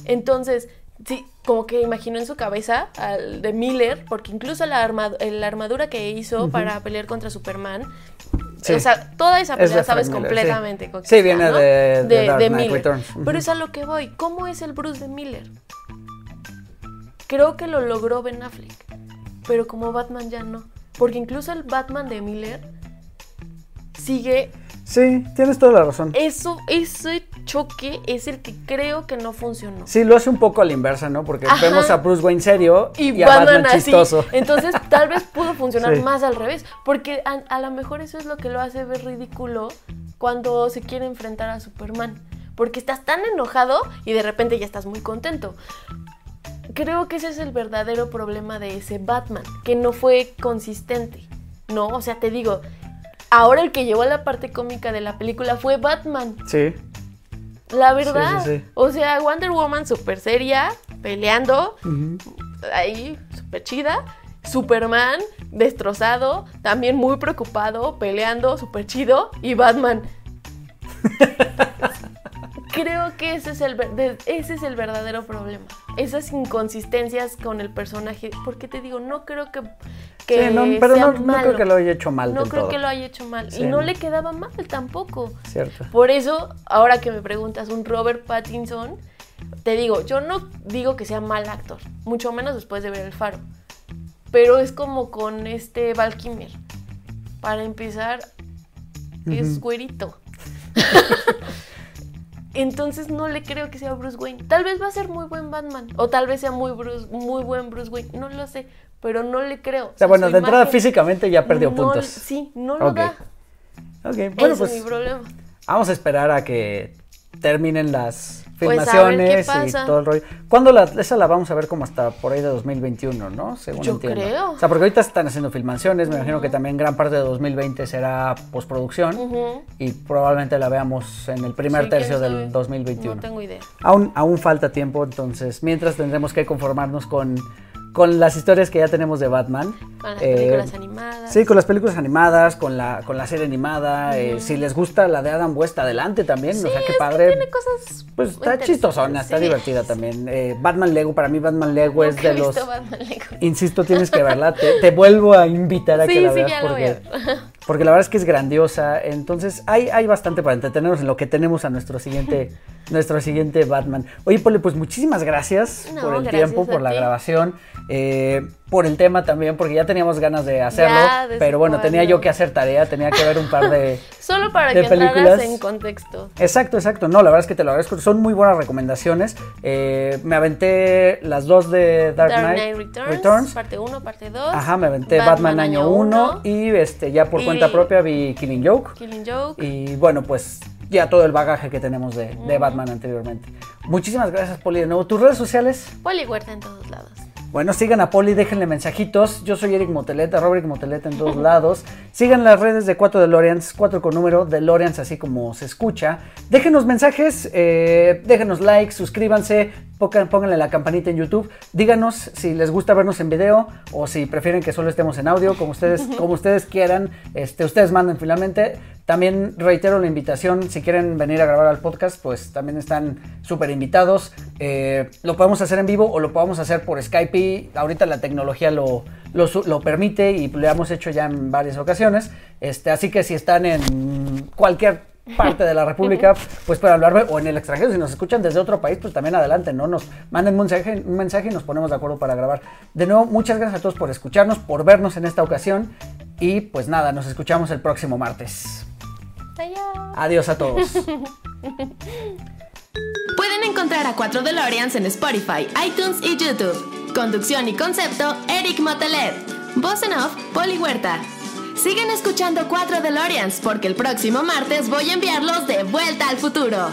Entonces, sí, como que imaginó en su cabeza al de Miller, porque incluso la, la armadura que hizo para pelear contra Superman, Sí. o sea, toda esa Es pelea sabes Frank Miller, completamente. sí. Sí, viene ¿no? de- de Dark Knight Miller. Returns. Pero es a lo que voy. ¿Cómo es el Bruce de Miller? Creo que lo logró Ben Affleck, pero como Batman ya no. Porque incluso el Batman de Miller sigue Sí, tienes toda la razón. eso, ese choque es el que creo que no funcionó. Sí, lo hace un poco a la inversa, ¿no? Porque Ajá. vemos a Bruce Wayne serio y, Y, a Batman, Batman así. chistoso. Entonces, tal vez pudo funcionar Sí. más al revés. Porque a, a lo mejor eso es lo que lo hace ver ridículo cuando se quiere enfrentar a Superman. Porque estás tan enojado y de repente ya estás muy contento. Creo que ese es el verdadero problema de ese Batman, que no fue consistente. No, o sea, te digo, ahora el que llevó la parte cómica de la película fue Batman. Sí. La verdad. sí, sí. O sea, Wonder Woman súper seria, peleando, ahí súper chida. Superman destrozado, también muy preocupado, peleando, súper chido. Y Batman. Creo que ese es, el, ese es el verdadero problema. Esas inconsistencias con el personaje. Porque te digo, no creo que, que Sí, no, pero sea no, no malo. creo que lo haya hecho mal No creo todo. que lo haya hecho mal. Sí, y no no. le quedaba mal tampoco. Cierto. Por eso, ahora que me preguntas, un Robert Pattinson, te digo, yo no digo que sea mal actor, mucho menos después de ver El Faro. Pero es como con este Val. Para empezar, es güerito. Entonces no le creo que sea Bruce Wayne. Tal vez va a ser muy buen Batman. O tal vez sea muy, Bruce, muy buen Bruce Wayne. No lo sé. Pero no le creo. O sea, bueno, de entrada físicamente ya perdió no- puntos. Sí, no lo Ok. da. Ok, Ese bueno, es mi pues problema. vamos a esperar a que terminen las Pues filmaciones y todo el rollo. ¿Cuándo la, esa la vamos a ver como hasta por ahí de 2021, ¿no? Según Yo entiendo. creo. O sea, porque ahorita están haciendo filmaciones, me imagino que también gran parte de 2020 será postproducción y probablemente la veamos en el primer Sí, tercio del sabe. 2021. No tengo idea. Aún, aún falta tiempo, entonces mientras tendremos que conformarnos con, con las historias que ya tenemos de Batman. Con las Eh, películas animadas. Sí, con las películas animadas, con la, con la serie animada. eh, si les gusta la de Adam West, adelante también. o sea, qué que padre. tiene cosas Pues está chistosona, está sí. divertida también. Eh, Batman Lego, para mí Batman Lego es Nunca he de los... visto Batman Lego. Insisto, tienes que verla. Te, te vuelvo a invitar a que Sí, la sí, veas ya la voy a porque, ver. Porque la verdad es que es grandiosa. Entonces hay, hay bastante para entretenernos en lo que tenemos a nuestro siguiente, nuestro siguiente Batman. Oye, Poli, pues muchísimas gracias No, por el gracias tiempo, por la ti. grabación, eh, por el tema también, porque ya teníamos ganas de hacerlo. Ya, desde pero bueno, tenía yo que hacer tarea, tenía que ver un par de... Solo para de que películas. en contexto. Exacto, exacto. No, la verdad es que te lo agradezco. Son muy buenas recomendaciones. Eh, me aventé las dos de Dark, Dark Knight, Returns, Returns. parte 1, parte 2. Ajá, me aventé Batman, año 1 y este ya por cuenta propia vi Killing Joke. Killing Joke. Y bueno, pues ya todo el bagaje que tenemos de, de Batman anteriormente. Muchísimas gracias, Poli, de nuevo. ¿Tus redes sociales? Poli Huerta en todos lados. Bueno, sigan a Poli, déjenle mensajitos. Yo soy Eric Moteleta, Robert Moteleta en todos lados. Sigan las redes de 4 DeLoreans, 4 con número, DeLoreans así como se escucha. Déjenos mensajes, eh, déjenos likes, suscríbanse, pónganle la campanita en YouTube. Díganos si les gusta vernos en video o si prefieren que solo estemos en audio, como ustedes, como ustedes quieran. Este, ustedes manden finalmente. También reitero la invitación, si quieren venir a grabar al podcast, pues también están súper invitados. Eh, lo podemos hacer en vivo o lo podemos hacer por Skype. y Ahorita la tecnología lo, lo permite y lo hemos hecho ya en varias ocasiones. Este, así que si están en cualquier parte de la República, pues pueden hablarme o en el extranjero, si nos escuchan desde otro país, pues también adelante, ¿no? Nos manden un mensaje, un mensaje y nos ponemos de acuerdo para grabar. De nuevo, muchas gracias a todos por escucharnos, por vernos en esta ocasión y pues nada, nos escuchamos el próximo martes. Adiós. Adiós a todos. Pueden encontrar a 4 DeLoreans en Spotify, iTunes y YouTube. Conducción y concepto, Eric Motelet. Voz en off, Poli Huerta. Siguen escuchando 4 DeLoreans porque el próximo martes voy a enviarlos de vuelta al futuro.